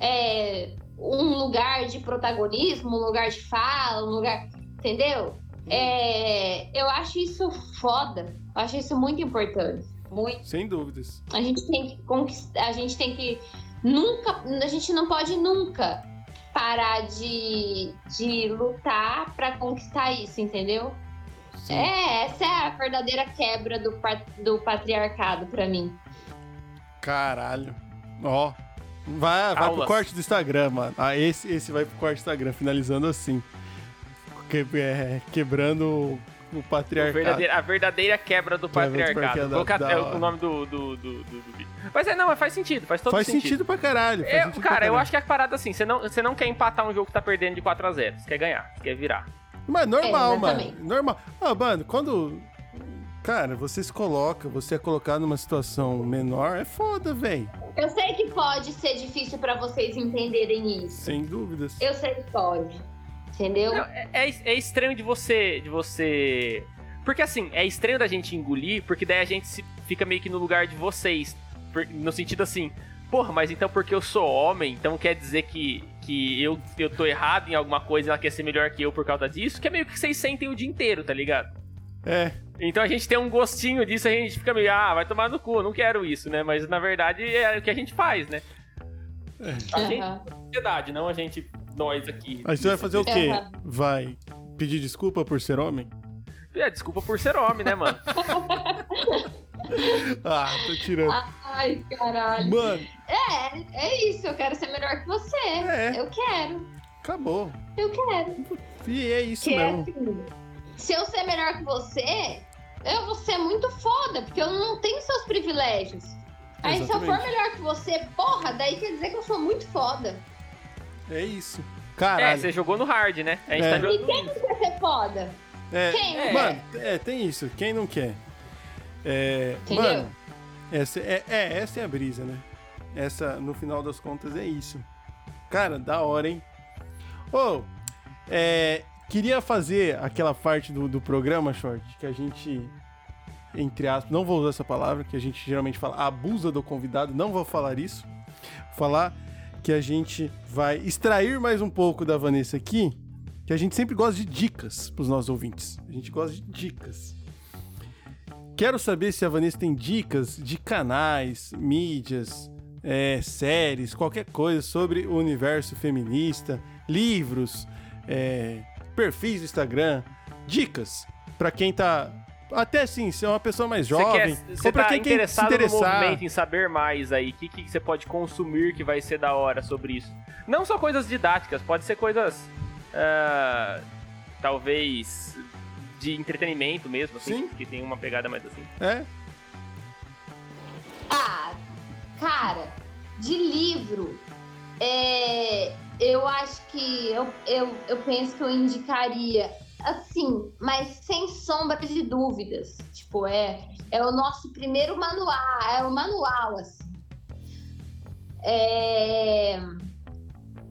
S3: é, um lugar de protagonismo, um lugar de fala, um lugar. Entendeu? É, eu acho isso foda. Eu acho isso muito importante. Muito.
S2: Sem dúvidas.
S3: A gente tem que conquistar. A gente tem que. Nunca. A gente não pode nunca parar de, de lutar pra conquistar isso, entendeu?
S2: Sim.
S3: É, essa é a verdadeira quebra do, do patriarcado pra mim.
S2: Caralho. Ó. Vai, vai pro corte do Instagram, mano. Ah, esse, esse vai pro corte do Instagram, finalizando assim. Que- é, quebrando o, o
S1: O
S2: patriarcado.
S1: verdadeira- a verdadeira quebra do patriarcado. colocar é, o nome do, do, do, do, do. Mas é, não, mas faz sentido, faz todo
S2: Faz sentido. pra caralho. faz
S1: Eu,
S2: sentido pra
S1: cara, eu
S2: caralho.
S1: acho que é a parada assim, você não, você não quer empatar um jogo que tá perdendo de 4x0, você quer ganhar, você quer virar.
S2: Mas normal,
S3: É,
S2: mano. Normal. Ah, mano, quando. Cara, você se coloca, você é colocado numa situação menor, é foda, velho.
S3: Eu sei que pode ser difícil pra vocês entenderem isso.
S2: Sem dúvidas.
S3: Eu sei que pode. Entendeu?
S1: Não, é, é, é estranho de você, de você... Porque assim, é estranho da gente engolir, porque daí a gente se- fica meio que no lugar de vocês. No sentido assim, porra, mas então porque eu sou homem, então quer dizer que, que eu, eu tô errado em alguma coisa e ela quer ser melhor que eu por causa disso? Que é meio que vocês sentem o dia inteiro, tá ligado?
S2: É.
S1: Então a gente tem um gostinho disso, a gente fica meio, ah, vai tomar no cu, eu não quero isso, né? Mas na verdade é o que a gente faz, né? A gente,
S3: Aham.
S4: A sociedade, não a gente, nós aqui.
S2: Aí você vai fazer o quê?
S3: Aham.
S2: Vai pedir desculpa por ser homem?
S1: É, desculpa por ser homem, né, mano? [laughs]
S2: Ah, tô tirando.
S3: Ai, caralho.
S2: Mano,
S3: É, é isso. Eu quero ser melhor que você.
S2: É.
S3: Eu quero.
S2: acabou.
S3: Eu quero.
S2: E é isso
S3: Que é
S2: mesmo.
S3: assim, se eu ser melhor que você, eu vou ser muito foda, porque eu não tenho seus privilégios. Aí se eu for melhor que você, porra, daí quer dizer que eu sou muito foda.
S2: É isso.
S1: É,
S2: Caralho.
S1: você jogou no hard, né? A gente
S2: É.
S1: tá
S3: E
S1: jogando
S3: quem não quer ser foda?
S2: É,
S3: Quem?
S1: É.
S2: Mano, é, tem isso. Quem não quer? É,
S3: Entendeu?
S2: mano, essa é, é, essa é a brisa, né? Essa, no final das contas, é isso. Cara, da hora, hein? Ô, é, queria fazer aquela parte do, do programa, Short, que a gente, entre aspas, não vou usar essa palavra, que a gente geralmente fala abusa do convidado, não vou falar isso. Falar que a gente vai extrair mais um pouco da Vanessa aqui, que a gente sempre gosta de dicas pros nossos ouvintes. A gente gosta de dicas. Quero saber se a Vanessa tem dicas de canais, mídias, é, séries, qualquer coisa sobre o universo feminista, livros, é, perfis do Instagram, dicas pra quem tá até assim, se é uma pessoa mais jovem,
S1: quer, você
S2: ou pra
S1: tá
S2: quem quer se interessar.
S1: movimento, em saber mais aí, o que, que você pode consumir que vai ser da hora sobre isso. Não só coisas didáticas, pode ser coisas, ah, talvez, de entretenimento mesmo, assim,
S2: Sim.
S1: que tem uma pegada mais assim.
S2: É,
S3: Ah, cara, de livro, é, eu acho que eu, eu, eu penso que eu indicaria, assim, mas sem sombra de dúvidas. Tipo, é, é o nosso primeiro manual, é o manual, assim. É,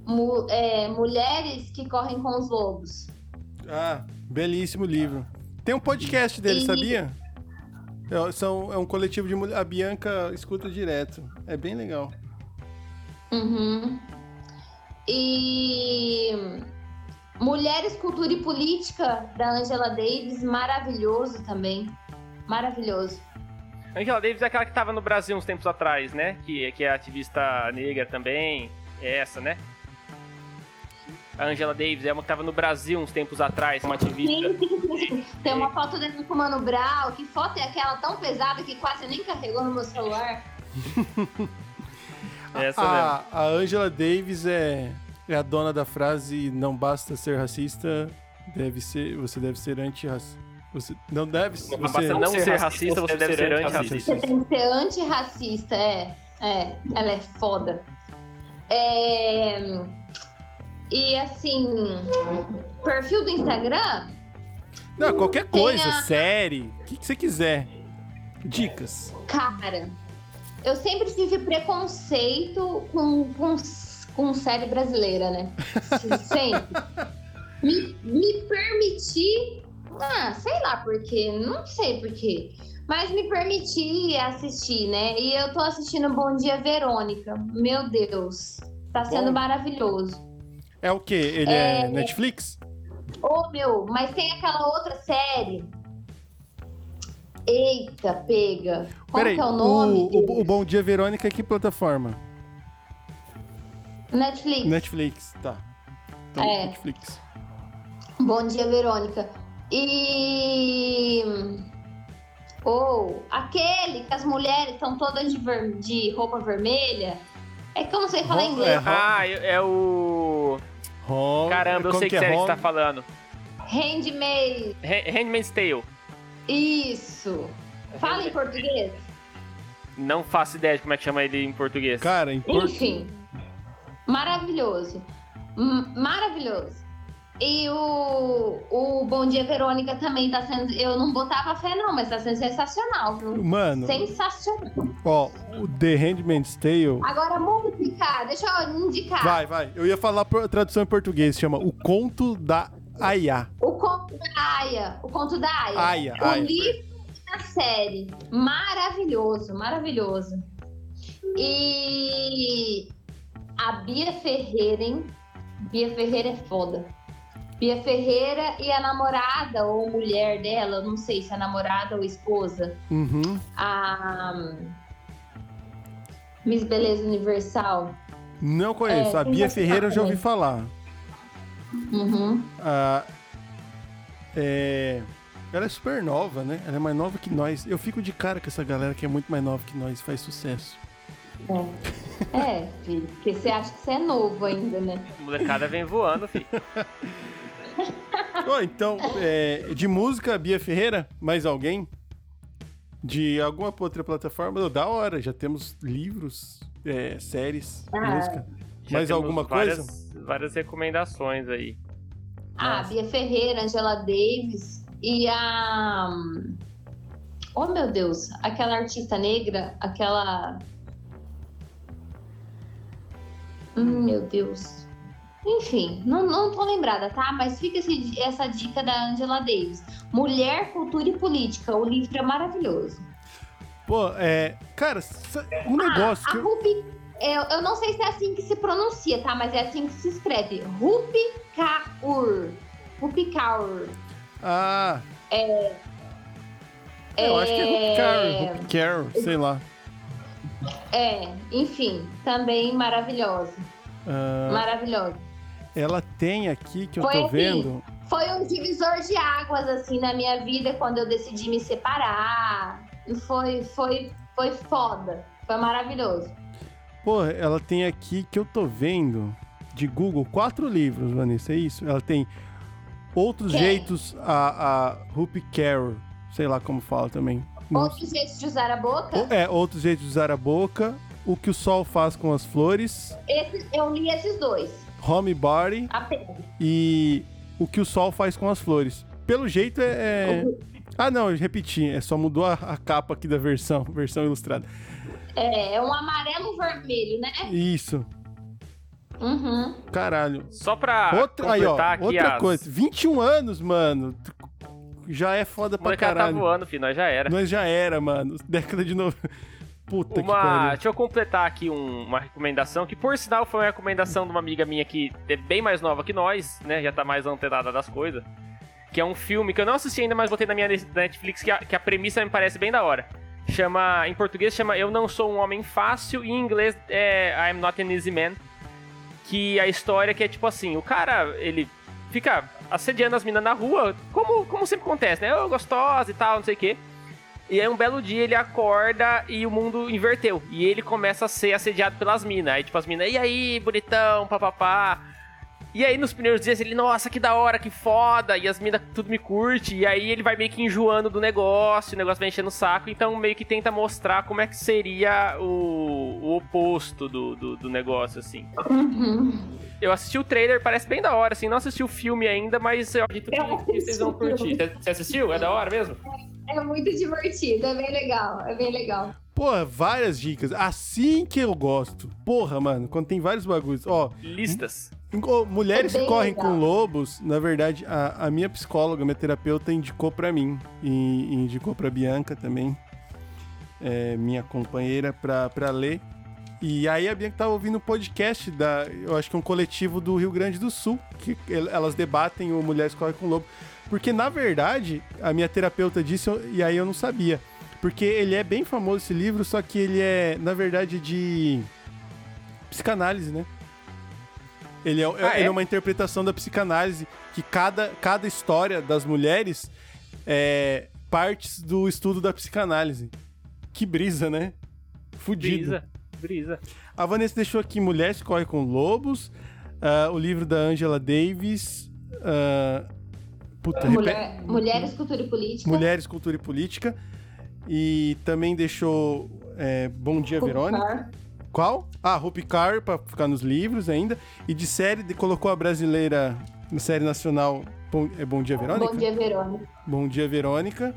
S3: mu- é, Mulheres que correm com os lobos.
S2: Ah, belíssimo livro. Tem um podcast dele,
S3: E-
S2: sabia? É, são, é um coletivo de mulher. A Bianca escuta direto. É bem legal.
S3: Uhum. E Mulheres, Cultura e Política, da Angela Davis, maravilhoso também. Maravilhoso.
S1: Angela Davis é aquela que tava no Brasil uns tempos atrás, né? Que, que é ativista negra também. É essa, né? A Angela Davis é uma que tava no Brasil uns tempos atrás, uma ativista.
S3: Tem uma foto dele com o Mano Brown. Que foto é aquela tão pesada que quase nem carregou no meu celular? [laughs] [laughs]
S1: É essa mesmo.
S2: A, a Angela Davis é, é a dona da frase não basta ser racista, deve ser, você deve ser antirracista. Você não deve
S4: Não
S2: você,
S1: Basta não ser racista, você deve ser antirracista.
S3: Você tem que ser antirracista, é. É, ela é foda. É... E assim, perfil do Instagram,
S2: Não, qualquer coisa,
S3: a-
S2: série, o que, que você quiser. Dicas.
S3: Cara, eu sempre tive preconceito com, com, com série brasileira, né? [laughs] Sempre. me, me permiti. Ah, sei lá por quê, não sei por quê. Mas me permiti assistir, né? E eu tô assistindo Bom Dia Verônica. Meu Deus. Tá sendo
S2: Bom.
S3: maravilhoso.
S2: É o quê? Ele é,
S3: É.
S2: Netflix?
S3: Ô, meu, mas tem aquela outra série. Eita, pega. Qual
S2: Peraí,
S3: que é o nome?
S2: o, o, o Bom Dia Verônica, que plataforma?
S3: Netflix.
S2: Netflix, tá. Então,
S3: É.
S2: Netflix.
S3: Bom dia, Verônica. E. Ou aquele que as mulheres estão todas de, ver- de roupa vermelha. É que eu não sei falar
S2: Ro-
S3: inglês.
S2: é,
S1: Ah, é é o.
S2: Home-
S1: Caramba, eu sei que
S2: é?
S1: série que você tá
S2: Home-
S1: falando.
S3: Handmaid.
S1: Ha- Handmaid's Tale.
S3: Isso. Fala em português.
S1: Não faço ideia de como é que chama ele em português.
S2: Cara, em por...
S3: Enfim. Maravilhoso. M- maravilhoso. E o, o Bom Dia Verônica também tá sendo. Eu não botava fé, não, mas tá sendo sensacional, viu?
S2: Mano,
S3: Sensacional.
S2: ó, o The Handmaid's Tale...
S3: Agora, música, deixa eu indicar.
S2: Vai, vai. Eu ia falar a tradução em português, chama O Conto da Aya.
S3: O conto da Aya. O conto da Aya.
S2: Aya,
S3: o
S2: Aya.
S3: livro da série. Maravilhoso, maravilhoso. E a Bia Ferreira, hein? Bia Ferreira é foda. Bia Ferreira e a namorada ou mulher dela, não sei se é namorada ou esposa,
S2: Uhum.
S3: a Miss Beleza Universal.
S2: Não conheço.
S3: É,
S2: a Bia Ferreira eu já ouvi falar.
S3: Uhum.
S2: Ah, é... Ela é super nova, né? Ela é mais nova que nós. Eu fico de cara com essa galera que é muito mais nova que nós, faz sucesso.
S3: É. É, filho, porque você acha que você é novo ainda, né?
S1: A molecada vem voando, filho. [laughs]
S2: Ó, então, é, de música, Bia Ferreira, mais alguém? De alguma outra plataforma? Da hora, já temos livros, é, séries,
S3: Ah,
S2: música.
S1: Já
S2: Mais alguma
S1: várias,
S2: coisa?
S1: Várias recomendações aí.
S3: Ah,
S2: Nossa.
S3: Bia Ferreira, Angela Davis e a. Oh meu Deus, aquela artista negra, aquela. Hum, meu Deus. Enfim, não, não tô lembrada, tá? Mas fica esse- essa dica da Angela Davis. Mulher, Cultura e Política. O livro é maravilhosa.
S2: Pô, é. Cara, um negócio que
S3: A
S2: eu.
S3: Rupi, eu, eu não sei se é assim que se pronuncia, tá? Mas é assim que se escreve. Rupi Kaur. Rupi Kaur.
S2: Ah. Eu acho que é Carol, Hope Carol, sei lá.
S3: É, enfim, também maravilhosa.
S2: Ah,
S3: Maravilhosa.
S2: ela tem aqui que eu
S3: Foi
S2: tô
S3: assim.
S2: vendo.
S3: Foi um divisor de águas, assim, na minha vida quando eu decidi me separar. Foi, foi, foi foda. Foi maravilhoso.
S2: Pô, ela tem aqui que eu tô vendo de Google quatro livros, Vanessa, é isso? Ela tem Outros? Jeitos a, a Rupi Carol, sei lá como fala também.
S3: Outros jeitos de usar a boca?
S2: É, outros jeitos de usar a boca. O que o sol faz com as flores.
S3: Esse- eu li esses dois.
S2: Home Body
S3: Apenas.
S2: e o que o sol faz com as flores. Pelo jeito é. é- Ah, não, eu repeti. É só mudou a, a capa aqui da versão, [laughs] versão ilustrada.
S3: É, é um amarelo vermelho, né?
S2: Isso,
S3: Uhum.
S2: caralho.
S1: Só pra
S2: Outra, aí, ó,
S1: completar aqui
S2: outra
S1: as...
S2: coisa. 21 anos, mano. Já é foda
S1: O
S2: pra
S1: molecada tá
S2: caralho.
S1: voando, filho, nós já era.
S2: Nós já era, mano. [laughs] Década de novo. Puta que
S1: Uma,
S2: pariu.
S1: deixa eu completar aqui um- uma recomendação, que por sinal foi uma recomendação de uma amiga minha que é bem mais nova que nós, né? Já tá mais antenada das coisas. Que é um filme que eu não assisti ainda, mas botei na minha Netflix, que a, que a premissa me parece bem da hora. Chama, em português chama Eu Não Sou um Homem Fácil, e em inglês é I'm Not an Easy Man. Que a história que é tipo assim, o cara, ele fica assediando as minas na rua, como, como sempre acontece, né? Eu gostosa e tal, não sei o quê. E aí um belo dia ele acorda e o mundo inverteu. E ele começa a ser assediado pelas minas. Aí tipo as minas, e aí, bonitão, papapá. E aí nos primeiros dias ele, nossa, que da hora, que foda. E as minas tudo me curte. E aí ele vai meio que enjoando do negócio, o negócio vai enchendo o saco. Então meio que tenta mostrar como é que seria o, o oposto do, do, do negócio, assim.
S3: Uhum.
S1: Eu assisti o trailer, parece bem da hora, assim. Não assisti o filme ainda, mas eu
S4: Acredito que, que vocês vão curtir. Você- Você assistiu? É da hora mesmo?
S3: É muito divertido, é bem legal, é bem legal.
S2: Porra, várias dicas. Assim que eu gosto. Porra, mano, quando tem vários bagulhos. Ó,
S1: listas.
S2: Ó, Mulheres
S3: É
S2: que correm
S3: legal.
S2: com lobos, na verdade, a, a minha psicóloga, minha terapeuta, indicou pra mim. E, e indicou pra Bianca também, é, minha companheira, pra, pra ler. E aí a Bianca tava ouvindo um podcast da, eu acho que um coletivo do Rio Grande do Sul, que el- elas debatem o Mulheres Correm com o Lobo. Porque, na verdade, a minha terapeuta disse, e aí eu não sabia. Porque ele é bem famoso esse livro, só que ele é, na verdade, de psicanálise, né? Ele é,
S1: Ah,
S2: ele
S1: é?
S2: é uma interpretação da psicanálise, que cada, cada história das mulheres é partes do estudo da psicanálise. Que brisa, né? Fudido.
S1: Brisa, brisa.
S2: A Vanessa deixou aqui Mulheres que Correm com Lobos, ah, o livro da Angela Davis, ah, puta, repete-
S3: Mulher, mulheres, cultura e política.
S2: Mulheres, Cultura e Política, e também deixou é, Bom Dia Verônica. Qual? Ah, Hope Car, pra ficar nos livros ainda. E de série, de- colocou a brasileira na série nacional Bom, é Bom Dia Verônica?
S3: Bom dia, Verônica.
S2: Bom Dia Verônica.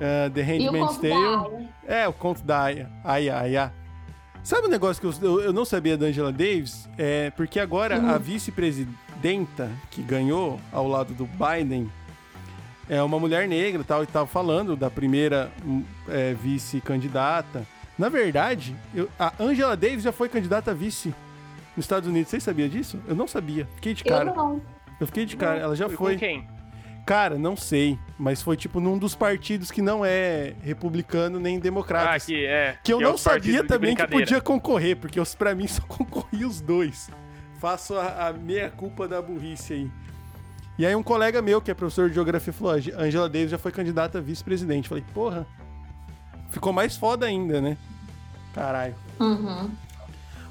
S2: Ah, The Handmaid's Tale. É, o conto da Aya. Aya, Aya. Sabe um negócio que eu, eu, não sabia da Angela Davis? É porque agora a vice-presidenta que ganhou ao lado do Biden é uma mulher negra e tal, e tava falando da primeira hum, é, vice-candidata. Na verdade, eu- a Angela Davis já foi candidata a vice nos Estados Unidos. Vocês sabiam disso? Eu não sabia. Fiquei de
S3: Eu
S2: cara.
S3: não.
S2: Eu fiquei de cara. Ela já
S1: Foi
S2: foi.
S1: com quem?
S2: Cara, não sei. Mas foi tipo num dos partidos que não é republicano nem democrata.
S1: Ah, que é.
S2: Que eu
S1: é
S2: não
S1: partidos
S2: sabia também que podia concorrer, porque os, pra mim [laughs] só concorria os dois. Faço a, a meia culpa da burrice aí. E aí um colega meu, que é professor de geografia, falou, "A Angela Davis já foi candidata a vice-presidente. Falei, porra, ficou mais foda ainda, né? Caralho.
S3: Uhum.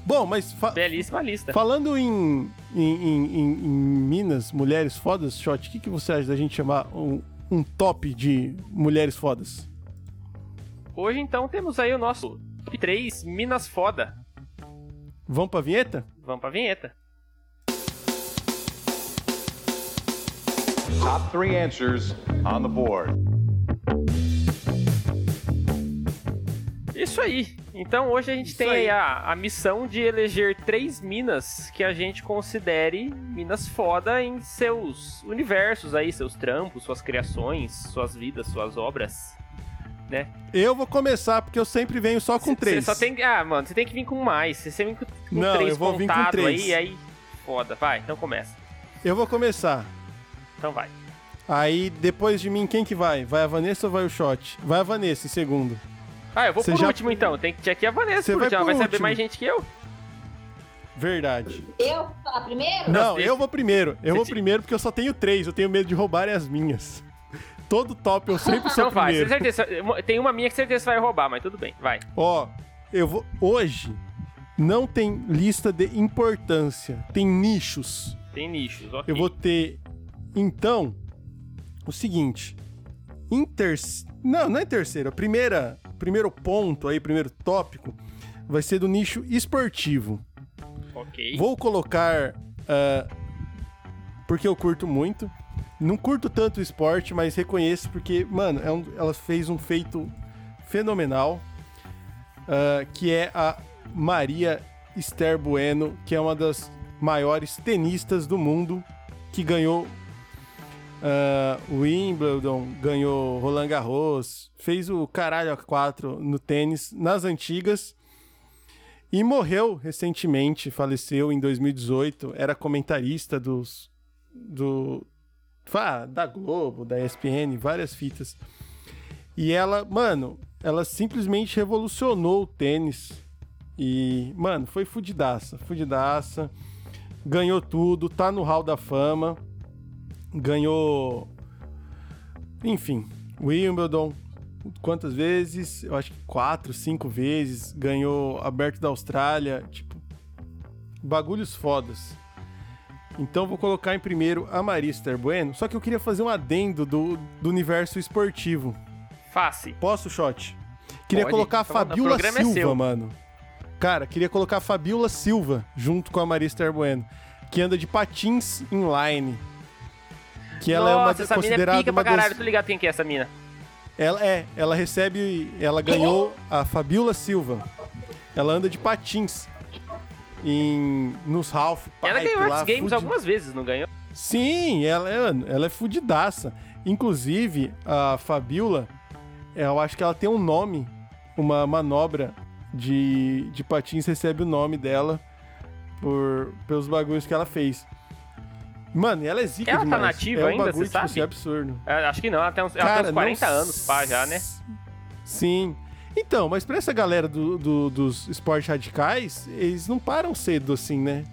S2: Bom, mas fa-
S1: Belíssima lista.
S2: falando em, em, em- em- em Minas, mulheres fodas, Shot, o que, que você acha da gente chamar um, um top de mulheres fodas?
S1: Hoje, então, temos aí o nosso top 3 Minas Foda.
S2: Vamos pra vinheta?
S1: Vamos pra vinheta.
S5: Top three answers on the board.
S1: Isso aí. Então hoje a gente
S2: Isso
S1: tem
S2: aí.
S1: a, a missão de eleger três minas que a gente considere minas foda em seus universos aí, seus trampos, suas criações, suas vidas, suas obras.
S2: Eu vou começar, porque eu sempre venho só com
S1: Cê-
S2: três.
S1: Cê só tem, ah, mano, você tem que vir com mais. Você sempre vem com, com
S2: Não,
S1: três
S2: eu vou vir com três.
S1: aí, aí foda. Vai, então começa.
S2: Eu vou começar.
S1: Então vai.
S2: Aí, depois de mim, quem que vai? Vai a Vanessa ou vai o Shot? Vai a Vanessa em segundo.
S1: Ah, eu vou
S2: Cê
S1: por
S2: já-
S1: último então. Tem que aqui a Vanessa
S2: Cê
S1: por
S2: vai
S1: último. Ela vai saber mais gente que eu.
S2: Verdade.
S3: Eu vou falar primeiro?
S2: Não,
S1: deixa-
S2: eu vou primeiro. Eu vou
S1: Cê-
S2: primeiro porque eu só tenho três. Eu tenho medo de roubarem as minhas. Todo top eu sempre [laughs] sou
S1: vai,
S2: primeiro.
S1: com certeza. Tem uma minha que certeza você vai roubar, mas tudo bem. Vai.
S2: Ó, eu vou. Hoje não tem lista de importância. Tem nichos.
S1: Tem nichos, ok.
S2: Eu vou ter. Então, o seguinte. Em ter... Não, não é terceiro. A primeira, primeiro ponto aí, primeiro tópico, vai ser do nicho esportivo.
S1: Ok.
S2: Vou colocar. ah, porque eu curto muito. Não curto tanto o esporte, mas reconheço porque, mano, é um- ela fez um feito fenomenal. ah, que é a Maria Esther Bueno, que é uma das maiores tenistas do mundo, que ganhou o Wimbledon, ganhou Roland Garros, fez o caralho a 4 no tênis nas antigas. E morreu recentemente, faleceu em 2018, era comentarista dos do ah, da Globo, da ESPN, várias fitas. E ela, mano, ela simplesmente revolucionou o tênis. E, mano, foi fudidaça, fudidaça. Ganhou tudo, tá no Hall da Fama. Ganhou enfim, Wimbledon, quantas vezes? Eu acho que quatro, cinco vezes. Ganhou aberto da Austrália, tipo, bagulhos fodas. Então vou colocar em primeiro a Maria Esther Bueno. Só que eu queria fazer um adendo do, do universo esportivo.
S1: Face.
S2: Posso, shot? Queria
S1: Pode.
S2: colocar a
S1: Então,
S2: Fabiola
S1: é
S2: Silva,
S1: seu.
S2: mano. Cara, queria colocar a Fabiola Silva junto com a Maria Esther Bueno, que anda de patins inline. Que ela
S1: Nossa,
S2: é uma
S1: essa mina é
S2: considerada
S1: pica
S2: uma
S1: pra caralho.
S2: das
S1: Tô ligado quem que é essa mina.
S2: ela é, ela recebe, ela ganhou a Fabiola Silva. Ela anda de patins em nos Half
S1: Ela ganhou X Games
S2: fudi-
S1: algumas vezes, não ganhou?
S2: Sim, ela é, ela é fudidaça. Inclusive, a Fabiola, eu acho que ela tem um nome, uma manobra de, de patins recebe o nome dela por, pelos bagulhos que ela fez. Mano, e ela é zica
S1: Ela tá
S2: demais.
S1: nativa
S2: é um
S1: ainda,
S2: bagulho,
S1: você
S2: tipo,
S1: sabe?
S2: assim, absurdo.
S1: É, Acho que não, ela tem uns, ela tem
S2: Cara,
S1: uns 40
S2: não
S1: anos, pá, já, né?
S2: Sim. Então, mas pra essa galera do, do- dos esportes radicais, eles não param cedo assim, né?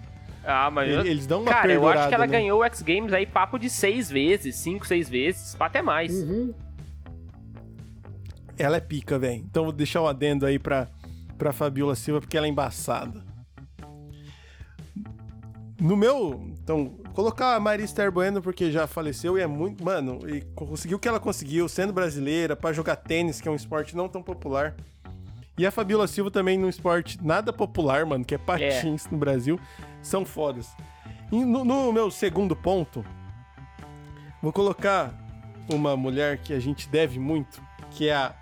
S1: Ah, mas. eu-
S2: Eles, eles dão uma
S1: Cara, eu acho que ela
S2: né?
S1: ganhou o X Games aí papo de seis vezes, cinco, seis vezes, pá, até mais.
S2: Uhum. Ela é pica, velho. Então vou deixar o adendo aí pra, pra Fabiola Silva, porque ela é embaçada. No meu. Então, colocar a Maria Esther Bueno, porque já faleceu e é muito. Mano, e conseguiu o que ela conseguiu, sendo brasileira, pra jogar tênis, que é um esporte não tão popular. E a Fabiola Silva também num esporte nada popular, mano, que é patins no Brasil. São fodas. E no, no meu segundo ponto, vou colocar uma mulher que a gente deve muito, que é a.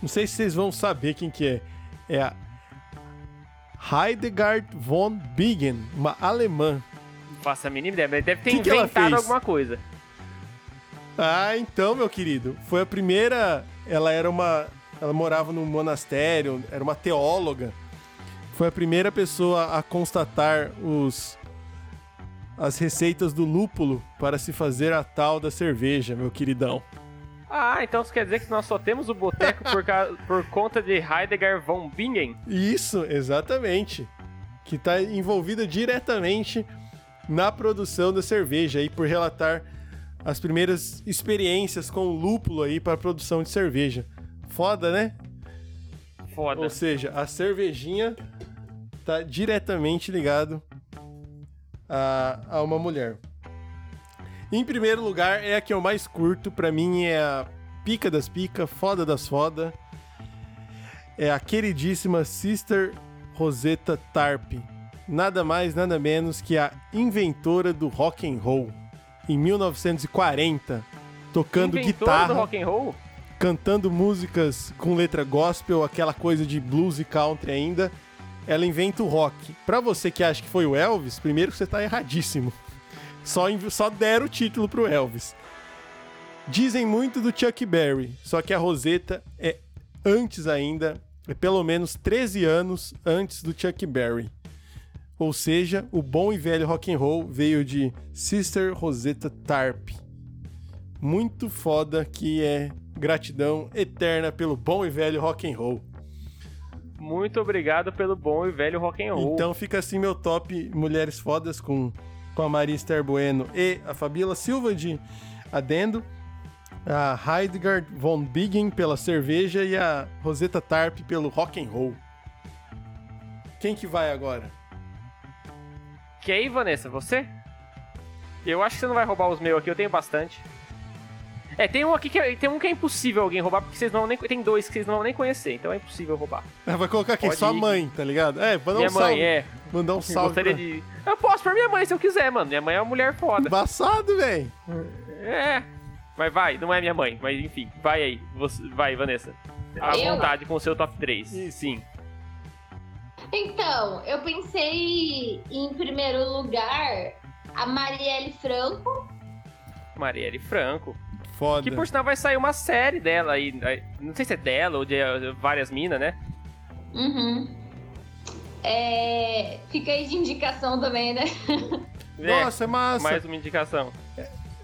S2: Não sei se vocês vão saber quem que é. É a Heidegard von Bingen, uma alemã.
S1: Faço a mínima ideia, mas deve ter
S2: Que que
S1: inventado
S2: fez?
S1: alguma coisa.
S2: Ah, então, meu querido, foi a primeira. Ela era uma. Ela morava num monastério, era uma teóloga. Foi a primeira pessoa a constatar os as receitas do lúpulo para se fazer a tal da cerveja, meu queridão.
S1: Ah, então isso quer dizer que nós só temos o boteco por, [laughs] por conta de Heidegger von Bingen?
S2: Isso, exatamente. Que está envolvida diretamente na produção da cerveja aí por relatar as primeiras experiências com o lúpulo aí para a produção de cerveja. Foda, né?
S1: Foda.
S2: Ou seja, a cervejinha tá diretamente ligado a, a uma mulher. Em primeiro lugar, é a que eu mais curto, pra mim é a pica das pica, foda das foda. É a queridíssima Sister Rosetta Tarp. Nada mais, nada menos que a inventora do rock and roll. Em 1940, tocando
S1: Inventora
S2: guitarra
S1: do rock and roll?
S2: cantando músicas com letra gospel, aquela coisa de blues e country ainda, ela inventa o rock. Pra você que acha que foi o Elvis, primeiro você tá erradíssimo. [laughs] Só, só deram o título pro Elvis. Dizem muito do Chuck Berry, só que a Rosetta é antes ainda, é pelo menos 13 anos antes do Chuck Berry. Ou seja, o bom e velho rock and roll veio de Sister Rosetta Tarp muito foda que é gratidão eterna pelo bom e velho rock and roll.
S1: Muito obrigado pelo bom e velho rock and roll.
S2: Então fica assim meu top mulheres fodas com, com a Maria Esther Bueno e a Fabíola Silva de adendo, a Heidegard von Bingen pela cerveja e a Rosetta Tarp pelo rock and roll. Quem que vai agora?
S1: Que aí, Vanessa, você? Eu acho que você não vai roubar os meus aqui, eu tenho bastante. É, tem um aqui que é, tem um que é impossível alguém roubar, porque vocês não vão nem. Tem dois que vocês não vão nem conhecer, então é impossível roubar.
S2: Ela vai colocar quem?
S1: Pode
S2: Sua
S1: ir.
S2: mãe, tá ligado? É, mandar
S1: minha
S2: um
S1: mãe,
S2: salve.
S1: é.
S2: Mandar um salve.
S1: Gostaria
S2: pra-
S1: de. Eu posso pra minha mãe se eu quiser, mano. Minha mãe é uma mulher foda.
S2: Embaçado, velho.
S1: É. Mas vai, não é minha mãe, mas enfim, vai aí. Você, vai, Vanessa. À
S3: Eu?
S1: vontade com o seu top 3. Sim.
S3: Então, eu pensei em primeiro lugar a Marielle Franco.
S1: Marielle Franco.
S2: Foda.
S1: Que por sinal vai sair uma série dela aí. aí, Não sei se é dela ou de eh, várias minas, né?
S3: Uhum. É, Fica aí de indicação também, né? [laughs]
S2: Nossa, é massa.
S1: Mais uma indicação.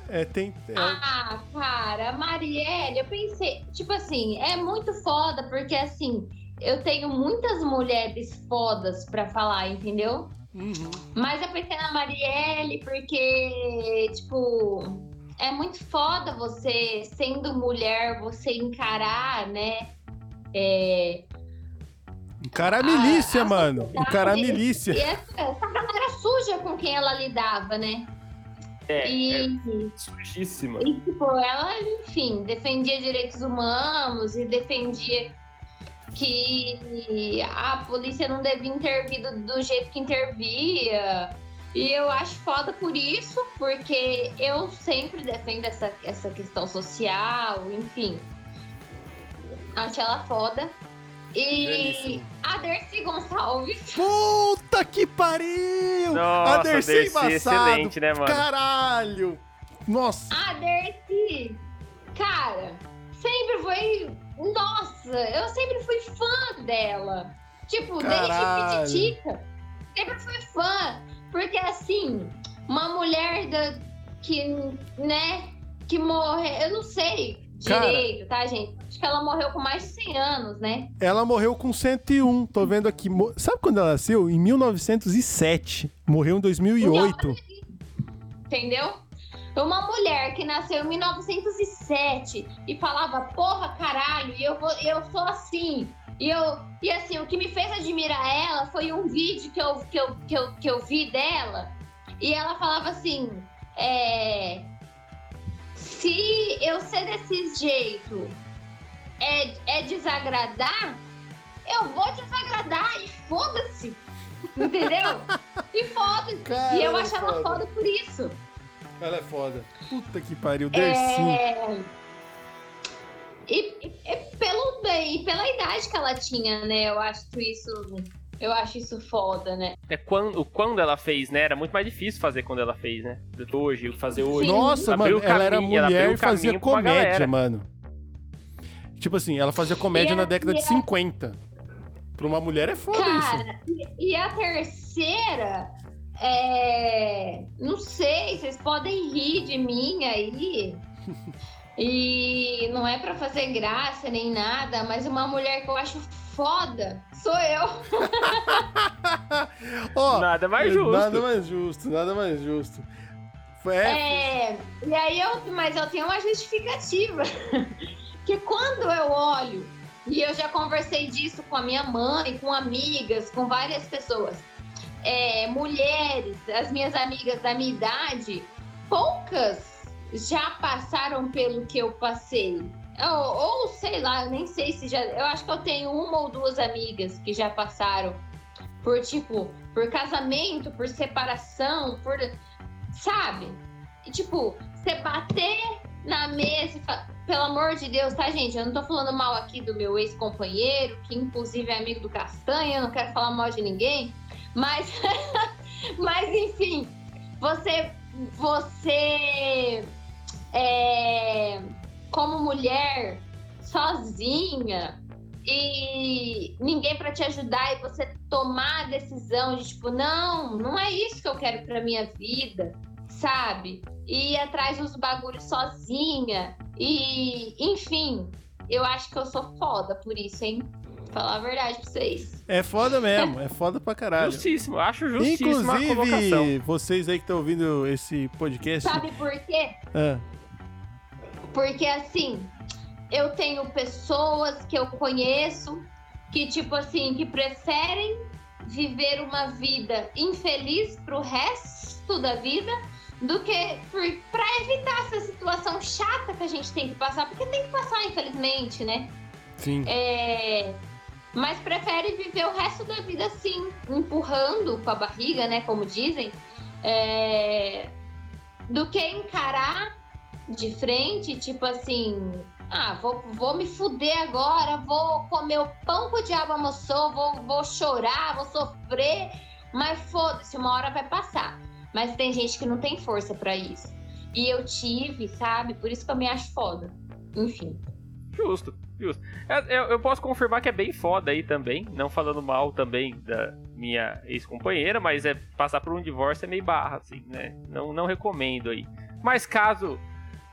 S2: É, tem. é-
S3: Ah, cara, a Marielle, eu pensei, tipo assim, é muito foda, porque assim, eu tenho muitas mulheres fodas pra falar, entendeu?
S2: Uhum.
S3: Mas eu pensei na Marielle porque, tipo, é muito foda você, sendo mulher, você encarar, né? É,
S2: Encarar a milícia,
S3: a
S2: mano. Encarar a milícia.
S3: e essa, essa galera suja com quem ela lidava, né?
S1: É,
S3: E,
S1: é sujíssima.
S3: e, tipo, ela, enfim, defendia direitos humanos e defendia que a polícia não devia intervir do, do jeito que intervia. E eu acho foda por isso, porque eu sempre defendo essa, essa questão social, enfim. Acho ela foda. E
S2: Belíssimo.
S3: a Dercy Gonçalves.
S2: Puta que pariu!
S1: Nossa,
S2: a Dercy
S1: Dercy,
S2: embaçado.
S1: excelente, né, mano?
S2: Caralho! Nossa!
S3: A Dercy, cara, sempre foi. Nossa, eu sempre fui fã dela. Tipo,
S2: Caralho.
S3: desde Pititica. Sempre fui fã. Porque assim, uma mulher da, que, né, que morreu. Eu não sei
S2: Cara.
S3: direito, tá, gente? Acho que ela morreu com mais de 100 anos, né?
S2: Ela morreu com 101, tô vendo aqui. Sabe quando ela nasceu? Em 1907. Morreu em 2008.
S3: Entendeu? Uma mulher que nasceu em 1907 e falava, porra, caralho, e eu, vou, eu sou assim. E, eu, e assim, o que me fez admirar ela foi um vídeo que eu, que eu, que eu, que eu vi dela. E ela falava assim: é, se eu ser desse jeito é, é desagradar, eu vou desagradar e foda-se. Entendeu? [laughs] E foda-se. E eu
S2: é
S3: acho ela
S2: foda.
S3: foda por isso.
S2: Ela é foda. Puta que pariu, Dercy.
S3: É... E, e- pelo, e pela idade que ela tinha, né? Eu acho isso. Eu acho isso foda, né?
S1: É quando, quando ela fez, né? Era muito mais difícil fazer quando ela fez, né? Hoje.
S4: Fazer hoje.
S3: Sim.
S2: Nossa,
S1: Abriu
S2: mano, ela era
S1: caminho, ela
S2: mulher
S1: abriu
S2: e fazia comédia, mano. Tipo assim, ela fazia comédia
S3: E
S2: na
S3: a-
S2: década de
S3: a-
S2: 50. Pra uma mulher é foda isso.
S3: Cara, e, e a terceira. É... Não sei, vocês podem rir de mim aí. [laughs] E não é pra fazer graça nem nada, mas uma mulher que eu acho foda sou eu. [laughs]
S2: Ó,
S1: Nada mais justo.
S2: Nada mais justo, nada mais justo. Foi- É,
S3: É, e aí eu, mas eu tenho uma justificativa. [laughs] que quando eu olho, e eu já conversei disso com a minha mãe, com amigas, com várias pessoas, é, mulheres, as minhas amigas da minha idade, poucas já passaram pelo que eu passei. Ou, ou sei lá, eu nem sei se já. Eu acho que eu tenho uma ou duas amigas que já passaram por tipo, por casamento, por separação, por sabe? E, tipo, você bater na mesa e falar, pelo amor de Deus, tá, gente? Eu não tô falando mal aqui do meu ex-companheiro, que inclusive é amigo do Castanha, eu não quero falar mal de ninguém, mas, [laughs] mas enfim, você, você, é, como mulher, sozinha, e ninguém pra te ajudar e você tomar a decisão de tipo, não, não é isso que eu quero pra minha vida, sabe? E ir atrás dos bagulhos sozinha. E, enfim, eu acho que eu sou foda por isso, hein? Falar a verdade pra vocês.
S2: é foda mesmo, é foda pra caralho.
S1: Justíssimo. Acho colocação.
S2: Inclusive, vocês aí que estão ouvindo esse podcast.
S3: Sabe por quê?
S2: Ah,
S3: Porque assim, eu tenho pessoas que eu conheço que, tipo assim, que preferem viver uma vida infeliz pro resto da vida do que pra evitar essa situação chata que a gente tem que passar, porque tem que passar, infelizmente, né?
S2: sim.
S3: É, Mas prefere viver o resto da vida assim, empurrando com a barriga, né? Como dizem, é, do que encarar de frente, tipo assim, ah, vou, vou me fuder agora, vou comer o pão que o diabo amassou, vou, vou chorar, vou sofrer, mas foda-se, uma hora vai passar. Mas tem gente que não tem força pra isso. E eu tive, sabe? Por isso que eu me acho foda. Enfim.
S1: Justo, justo. Eu, eu- eu posso confirmar que é bem foda aí também, não falando mal também da minha ex-companheira, mas é passar por um divórcio é meio barra, assim, né? Não, não recomendo aí. Mas caso,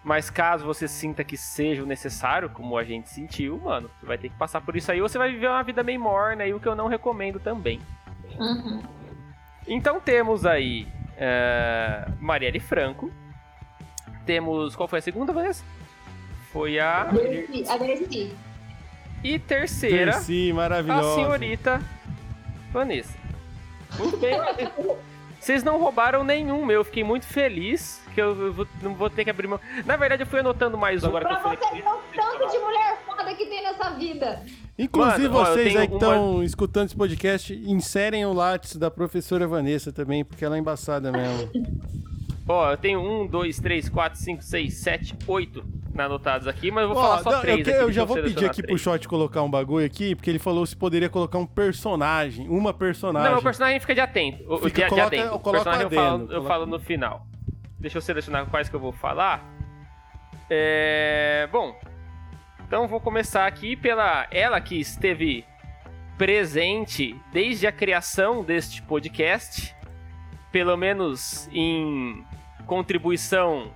S1: mas caso você sinta que seja o necessário, como a gente sentiu, mano, você vai ter que passar por isso aí, ou você vai viver uma vida meio morna aí, o que eu não recomendo também.
S3: Uhum.
S1: Então temos aí é, Marielle Franco. Temos. Qual foi a segunda vez? Foi a.
S3: Agradeci.
S1: E terceira,
S2: Sim,
S1: a
S2: maravilhosa.
S1: senhorita Vanessa. Muito bem. Vocês não roubaram nenhum meu, fiquei muito feliz que eu vou- não vou ter que abrir mão. Na verdade, eu fui anotando mais um agora que
S3: Pra
S1: eu falei.
S3: você ver o tanto de mulher foda que tem nessa vida.
S2: Inclusive,
S1: Mano,
S2: vocês aí que
S1: uma-
S2: estão escutando esse podcast, inserem o látice da professora Vanessa também, porque ela é embaçada mesmo. [laughs]
S1: Ó, eu tenho um, dois, três, quatro, cinco, seis, sete, oito anotados aqui, mas eu vou
S2: Ó,
S1: falar só
S2: não,
S1: três
S2: eu, que-
S1: aqui,
S2: eu já vou pedir aqui pro
S1: três.
S2: Shot colocar um bagulho aqui, porque ele falou se poderia colocar um personagem, uma personagem.
S1: Não, o personagem fica de atento. O,
S2: Fica-
S1: de, de
S2: coloca-
S1: adendo. O
S2: coloca
S1: personagem eu
S2: adendo,
S1: falo, eu
S2: coloca-
S1: falo no final. Deixa eu selecionar quais que eu vou falar. É... Bom, então vou começar aqui pela ela que esteve presente desde a criação deste podcast, pelo menos em contribuição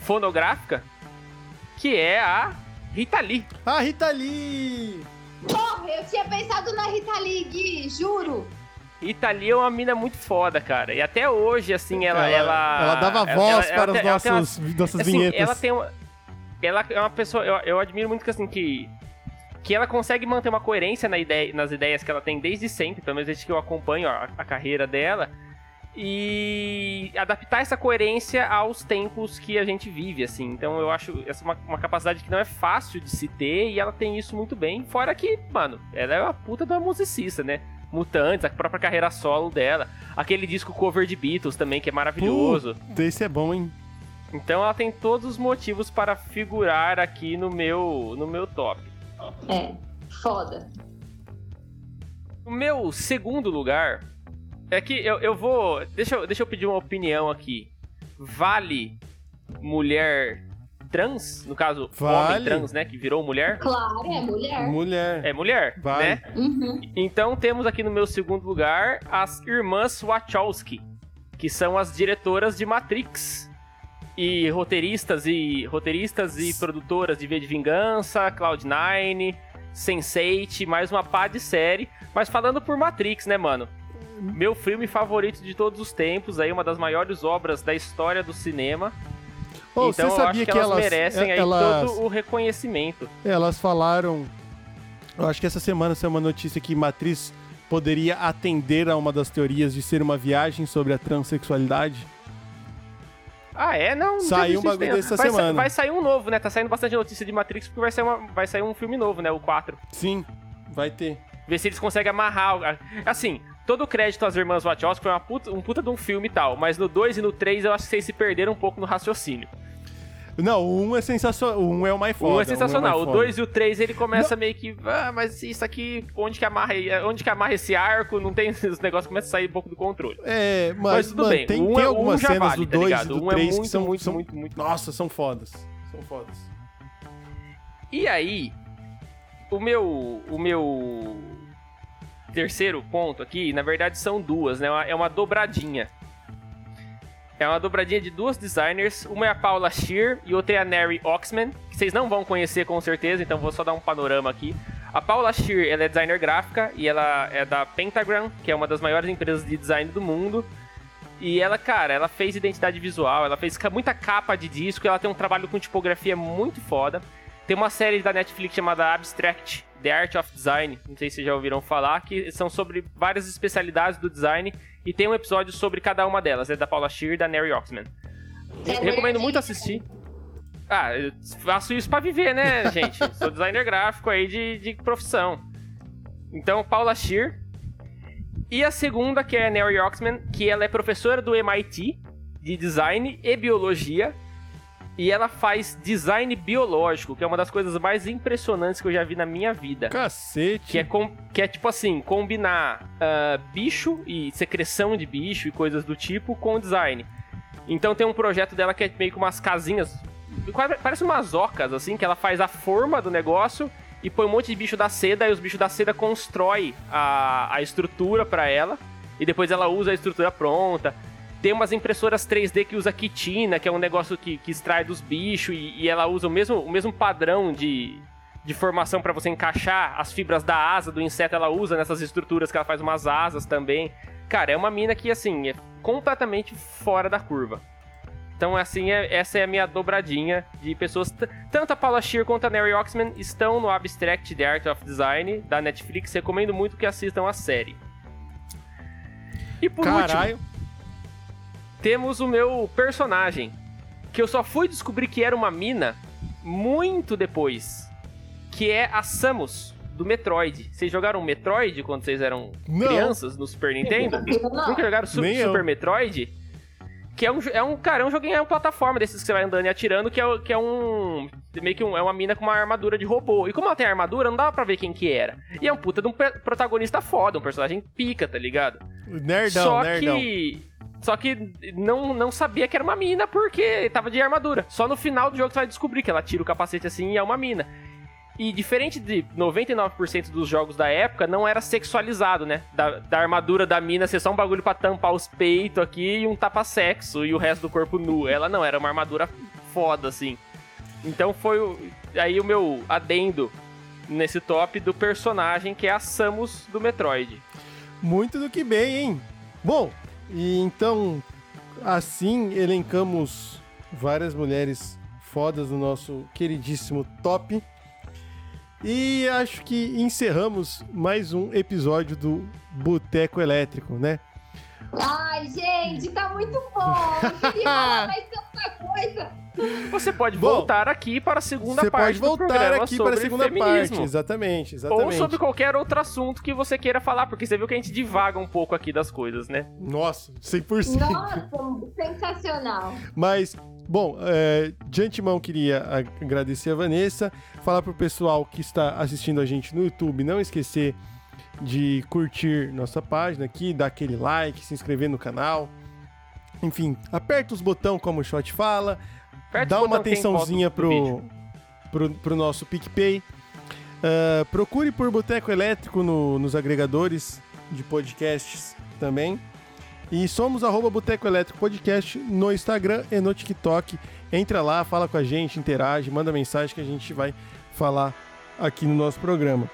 S1: fonográfica, que é a Rita Lee.
S2: Ah, Rita Lee!
S3: Porra, eu tinha pensado na Rita Lee, Gui, juro.
S1: Rita Lee é uma mina muito foda, cara. E até hoje, assim, ela. Ela,
S2: ela dava
S1: ela-
S2: voz
S1: ela-
S2: para
S1: ela ela
S2: os nossos, nossas
S1: assim,
S2: vinhetas.
S1: ela tem uma. Ela é uma pessoa. Eu, eu admiro muito que assim que. Que ela consegue manter uma coerência na ideia, nas ideias que ela tem desde sempre, pelo menos desde que eu acompanho a, a carreira dela. E adaptar essa coerência aos tempos que a gente vive, assim. Então eu acho essa uma, uma capacidade que não é fácil de se ter e ela tem isso muito bem. Fora que, mano, ela é uma puta de uma musicista, né? Mutantes, a própria carreira solo dela. Aquele disco cover de Beatles também, que é maravilhoso.
S2: Puta, esse é bom, hein?
S1: Então ela tem todos os motivos para figurar aqui no meu, no meu top.
S3: É, foda.
S1: O meu segundo lugar é que eu, eu vou. Deixa eu, deixa eu pedir uma opinião aqui. Vale mulher trans? No caso, homem
S2: Vale.
S1: trans, né? Que virou mulher?
S3: Claro, é mulher.
S2: Mulher.
S1: É mulher,
S2: Vale.
S1: né?
S3: Uhum.
S1: Então temos aqui no meu segundo lugar as irmãs Wachowski, que são as diretoras de Matrix. E roteiristas e roteiristas e produtoras de V de Vingança, Cloud9, Sense8, mais uma pá de série. Mas falando por Matrix, né, mano? Meu filme favorito de todos os tempos, aí uma das maiores obras da história do cinema.
S2: Ô,
S1: então
S2: você
S1: eu
S2: sabia
S1: acho que,
S2: que
S1: elas,
S2: elas,
S1: merecem aí
S2: elas,
S1: todo o reconhecimento.
S2: elas falaram. Eu acho que essa semana saiu uma notícia que Matriz poderia atender a uma das teorias de ser uma viagem sobre a transexualidade.
S1: Ah, é? Não, não
S2: Saiu um bagulho
S1: isso,
S2: desse
S1: não.
S2: essa
S1: vai, sa-
S2: semana.
S1: vai sair um novo, né? Tá saindo bastante notícia de Matrix porque vai sair, uma- vai sair um filme novo, né? O 4.
S2: Sim, vai ter.
S1: Ver se eles conseguem amarrar. Assim, todo o crédito às irmãs Wachowski foi uma puta, um puta de um filme e tal. Mas no 2 e no 3 eu acho que vocês se perderam um pouco no raciocínio.
S2: Não, o 1 é sensacional. O 1 é o mais
S1: O
S2: foda.
S1: 1 é sensacional.
S2: mais
S1: O
S2: foda.
S1: 2 e o 3 ele começa meio que. Ah, mas isso aqui, onde que amarra, onde que amarra esse arco? Não tem. [laughs] Os negócios começam a sair um pouco do controle.
S2: É, mas,
S1: Mas tudo
S2: mano,
S1: bem.
S2: tem,
S1: O um
S2: tem
S1: é- o
S2: algumas
S1: um
S2: cenas
S1: vale,
S2: do
S1: tá
S2: 2 e
S1: ligado?
S2: do
S1: O um é
S2: 3 que
S1: muito,
S2: são,
S1: muito,
S2: são-
S1: muito, muito
S2: Nossa, são fodas. São fodas.
S1: E aí, o meu, o meu terceiro ponto aqui, na verdade são duas, né? É uma dobradinha. É uma dobradinha de duas designers, uma é a Paula Shear e outra é a Neri Oxman, que vocês não vão conhecer com certeza, então vou só dar um panorama aqui. A Paula Shear, ela é designer gráfica e ela é da Pentagram, que é uma das maiores empresas de design do mundo. E ela, cara, ela fez identidade visual, ela fez muita capa de disco, ela tem um trabalho com tipografia muito foda. Tem uma série da Netflix chamada Abstract, The Art of Design, não sei se vocês já ouviram falar, que são sobre várias especialidades do design e tem um episódio sobre cada uma delas, é da Paula Shear e da Neri Oxman.
S3: É
S1: Recomendo muito assistir. Ah, eu faço isso pra viver, né, [laughs] gente? Sou designer gráfico aí de, de profissão. Então, Paula Shear. E a segunda, que é a Neri Oxman, que ela é professora do MIT de design e biologia. E ela faz design biológico, que é uma das coisas mais impressionantes que eu já vi na minha vida.
S2: Cacete.
S1: Que é, com- que é tipo assim, combinar ah, bicho e secreção de bicho e coisas do tipo com design. Então tem um projeto dela que é meio que umas casinhas, parece umas ocas, assim, que ela faz a forma do negócio e põe um monte de bicho da seda e os bichos da seda constrói a, a estrutura pra ela e depois ela usa a estrutura pronta. Tem umas impressoras 3D que usa quitina, que é um negócio que, que extrai dos bichos e, e ela usa o mesmo, o mesmo padrão de, de formação para você encaixar as fibras da asa do inseto, ela usa nessas estruturas que ela faz umas asas também. Cara, é uma mina que, assim, é completamente fora da curva. Então, assim, é- essa é a minha dobradinha de pessoas. Tanto a Paula Shear quanto a Neri Oxman estão no Abstract The Art of Design da Netflix. Recomendo muito que assistam a série. E por último,
S2: Caralho.
S1: Temos o meu personagem, que eu só fui descobrir que era uma mina muito depois, que é a Samus do Metroid. Vocês jogaram Metroid quando vocês eram
S2: Não.
S1: crianças no Super Nintendo?
S3: Eu [laughs] não.
S1: Nunca jogaram Su-
S2: Nem eu.
S1: Super Metroid? Que é um, é um, cara, é um joguinho, é uma plataforma desses que você vai andando e atirando, que é, o- que é um, meio que um, é uma mina com uma armadura de robô. E como ela tem armadura, não dava pra ver quem que era. E é um puta de um protagonista foda, um personagem pica, tá ligado?
S2: Nerdão,
S1: Só
S2: nerdão.
S1: que. Só que não, não sabia que era uma mina porque tava de armadura. Só no final do jogo você vai descobrir que ela tira o capacete assim e é uma mina. E diferente de 99% dos jogos da época, não era sexualizado, né? Da, da armadura da mina ser só um bagulho pra tampar os peitos aqui e um tapa-sexo e o resto do corpo nu. Ela não, era uma armadura foda, assim. Então foi o, aí o meu adendo nesse top do personagem que é a Samus do Metroid.
S2: Muito do que bem, hein? Bom, e então assim elencamos várias mulheres fodas no nosso queridíssimo top. E acho que encerramos mais um episódio do Boteco Elétrico, né?
S3: Ai, gente, tá muito bom. Eu queria falar [laughs] mais tanta coisa.
S1: Você pode
S2: Bom,
S1: voltar aqui para a segunda
S2: Você
S1: parte
S2: pode
S1: do
S2: voltar
S1: programa
S2: aqui
S1: sobre
S2: para a segunda
S1: feminismo.
S2: parte. Exatamente, exatamente.
S1: Ou sobre qualquer outro assunto que você queira falar, porque você viu que a gente divaga um pouco aqui das coisas, né?
S2: Nossa, 100%.
S3: Nossa, sensacional.
S2: Mas, bom, é, de antemão queria agradecer a Vanessa, falar pro pessoal que está assistindo a gente no YouTube, não esquecer de curtir nossa página aqui, dar aquele like, se inscrever no canal. Enfim, aperta os botões como o Shot fala,
S1: Aperta
S2: dá uma atençãozinha pro, pro, pro nosso PicPay. Ah, procure por Boteco Elétrico no- nos agregadores de podcasts também. E somos arroba Boteco Elétrico Podcast no Instagram e no TikTok. Entra lá, fala com a gente, interage, manda mensagem que a gente vai falar aqui no nosso programa.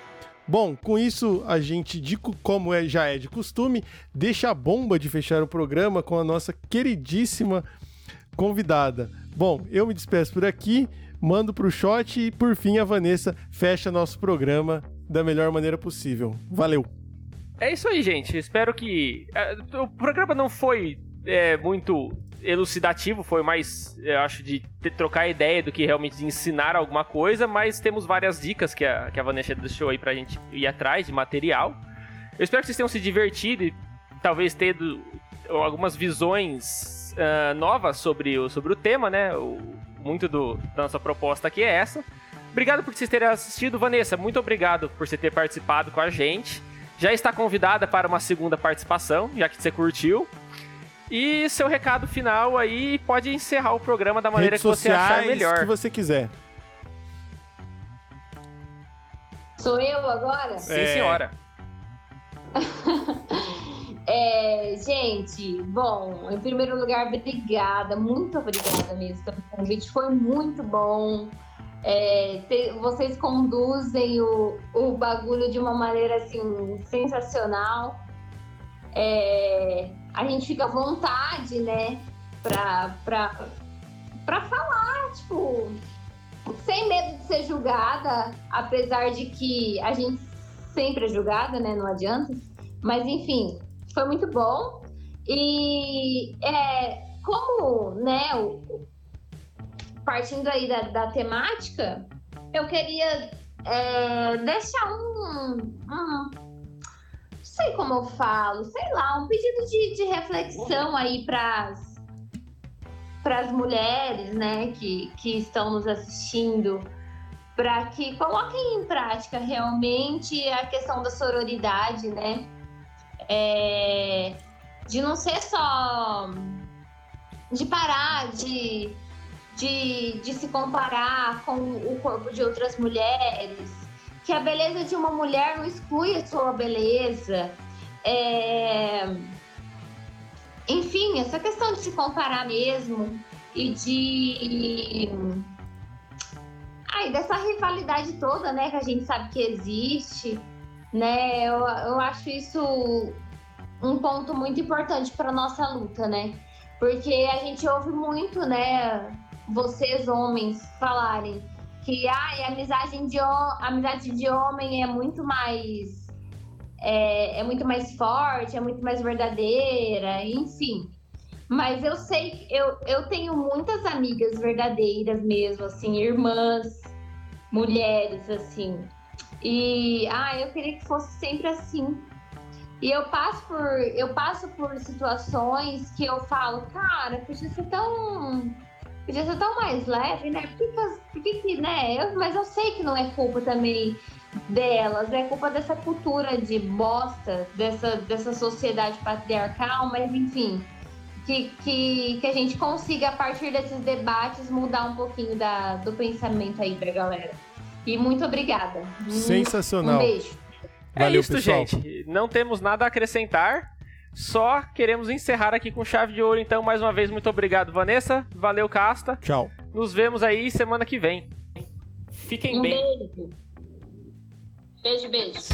S2: Bom, com isso a gente, de co- como é, já é de costume, deixa a bomba de fechar o programa com a nossa queridíssima convidada. Bom, eu me despeço por aqui, mando pro shot e por fim a Vanessa fecha nosso programa da melhor maneira possível. Valeu!
S1: É isso aí, gente. Espero que. é, O programa não foi é, muito elucidativo, foi mais, eu acho, de trocar ideia do que realmente de ensinar alguma coisa, mas temos várias dicas que a, que a Vanessa deixou aí pra gente ir atrás de material. Eu espero que vocês tenham se divertido e talvez tido algumas visões ah, novas sobre o, sobre o tema, né? O- muito do, da nossa proposta aqui é essa. Obrigado por vocês terem assistido. Vanessa, muito obrigado por você ter participado com a gente. Já está convidada para uma segunda participação, já que você curtiu. E seu recado final aí pode encerrar o programa da maneira
S2: Redes
S1: que você achar melhor.
S2: que você quiser.
S3: Sou eu agora?
S1: Sim,
S2: É.
S1: senhora. [laughs]
S3: É, gente, bom, em primeiro lugar, obrigada, muito obrigada mesmo pelo convite, foi muito bom. É, te- vocês conduzem o, o bagulho de uma maneira assim sensacional. É, a gente fica à vontade, né, pra, pra, pra falar, tipo, sem medo de ser julgada, apesar de que a gente sempre é julgada, né, não adianta. Mas enfim, foi muito bom. E é, como, né, partindo aí da, da temática, eu queria é, deixar um, um- sei como eu falo, sei lá, um pedido de, de reflexão aí para as mulheres, né, que, que estão nos assistindo, para que coloquem em prática realmente a questão da sororidade, né? É, de não ser só de parar de, de, de se comparar com o corpo de outras mulheres, que a beleza de uma mulher não exclui a sua beleza. É, enfim, essa questão de se comparar mesmo e de. Ai, dessa rivalidade toda, né, que a gente sabe que existe, né? Eu, eu acho isso um ponto muito importante para nossa luta, né? Porque a gente ouve muito, né, vocês homens falarem que ai, a amizade de, amizade de homem é muito mais é, é muito mais forte, é muito mais verdadeira, enfim. Mas eu sei, eu, eu tenho muitas amigas verdadeiras mesmo, assim, irmãs, mulheres, assim. E ah, eu queria que fosse sempre assim. E eu passo por, eu passo por situações que eu falo, cara, podia ser tão. Podia ser tão mais leve, né? Por que, que, as- por que, que, né? Eu- mas eu sei que não é culpa também delas, é culpa dessa cultura de bosta, dessa, dessa sociedade patriarcal, mas enfim, que, que, que a gente consiga, a partir desses debates, mudar um pouquinho da, do pensamento aí pra galera. E muito obrigada.
S2: Sensacional.
S3: Um beijo.
S2: Valeu,
S1: é isso,
S2: pessoal.
S1: gente. Não temos nada a acrescentar. Só queremos encerrar aqui com chave de ouro, então, mais uma vez, muito obrigado, Vanessa. Valeu, Casta.
S2: Tchau.
S1: Nos vemos aí semana que vem.
S4: Fiquem
S3: um
S4: bem.
S3: Beijo, beijo. beijo.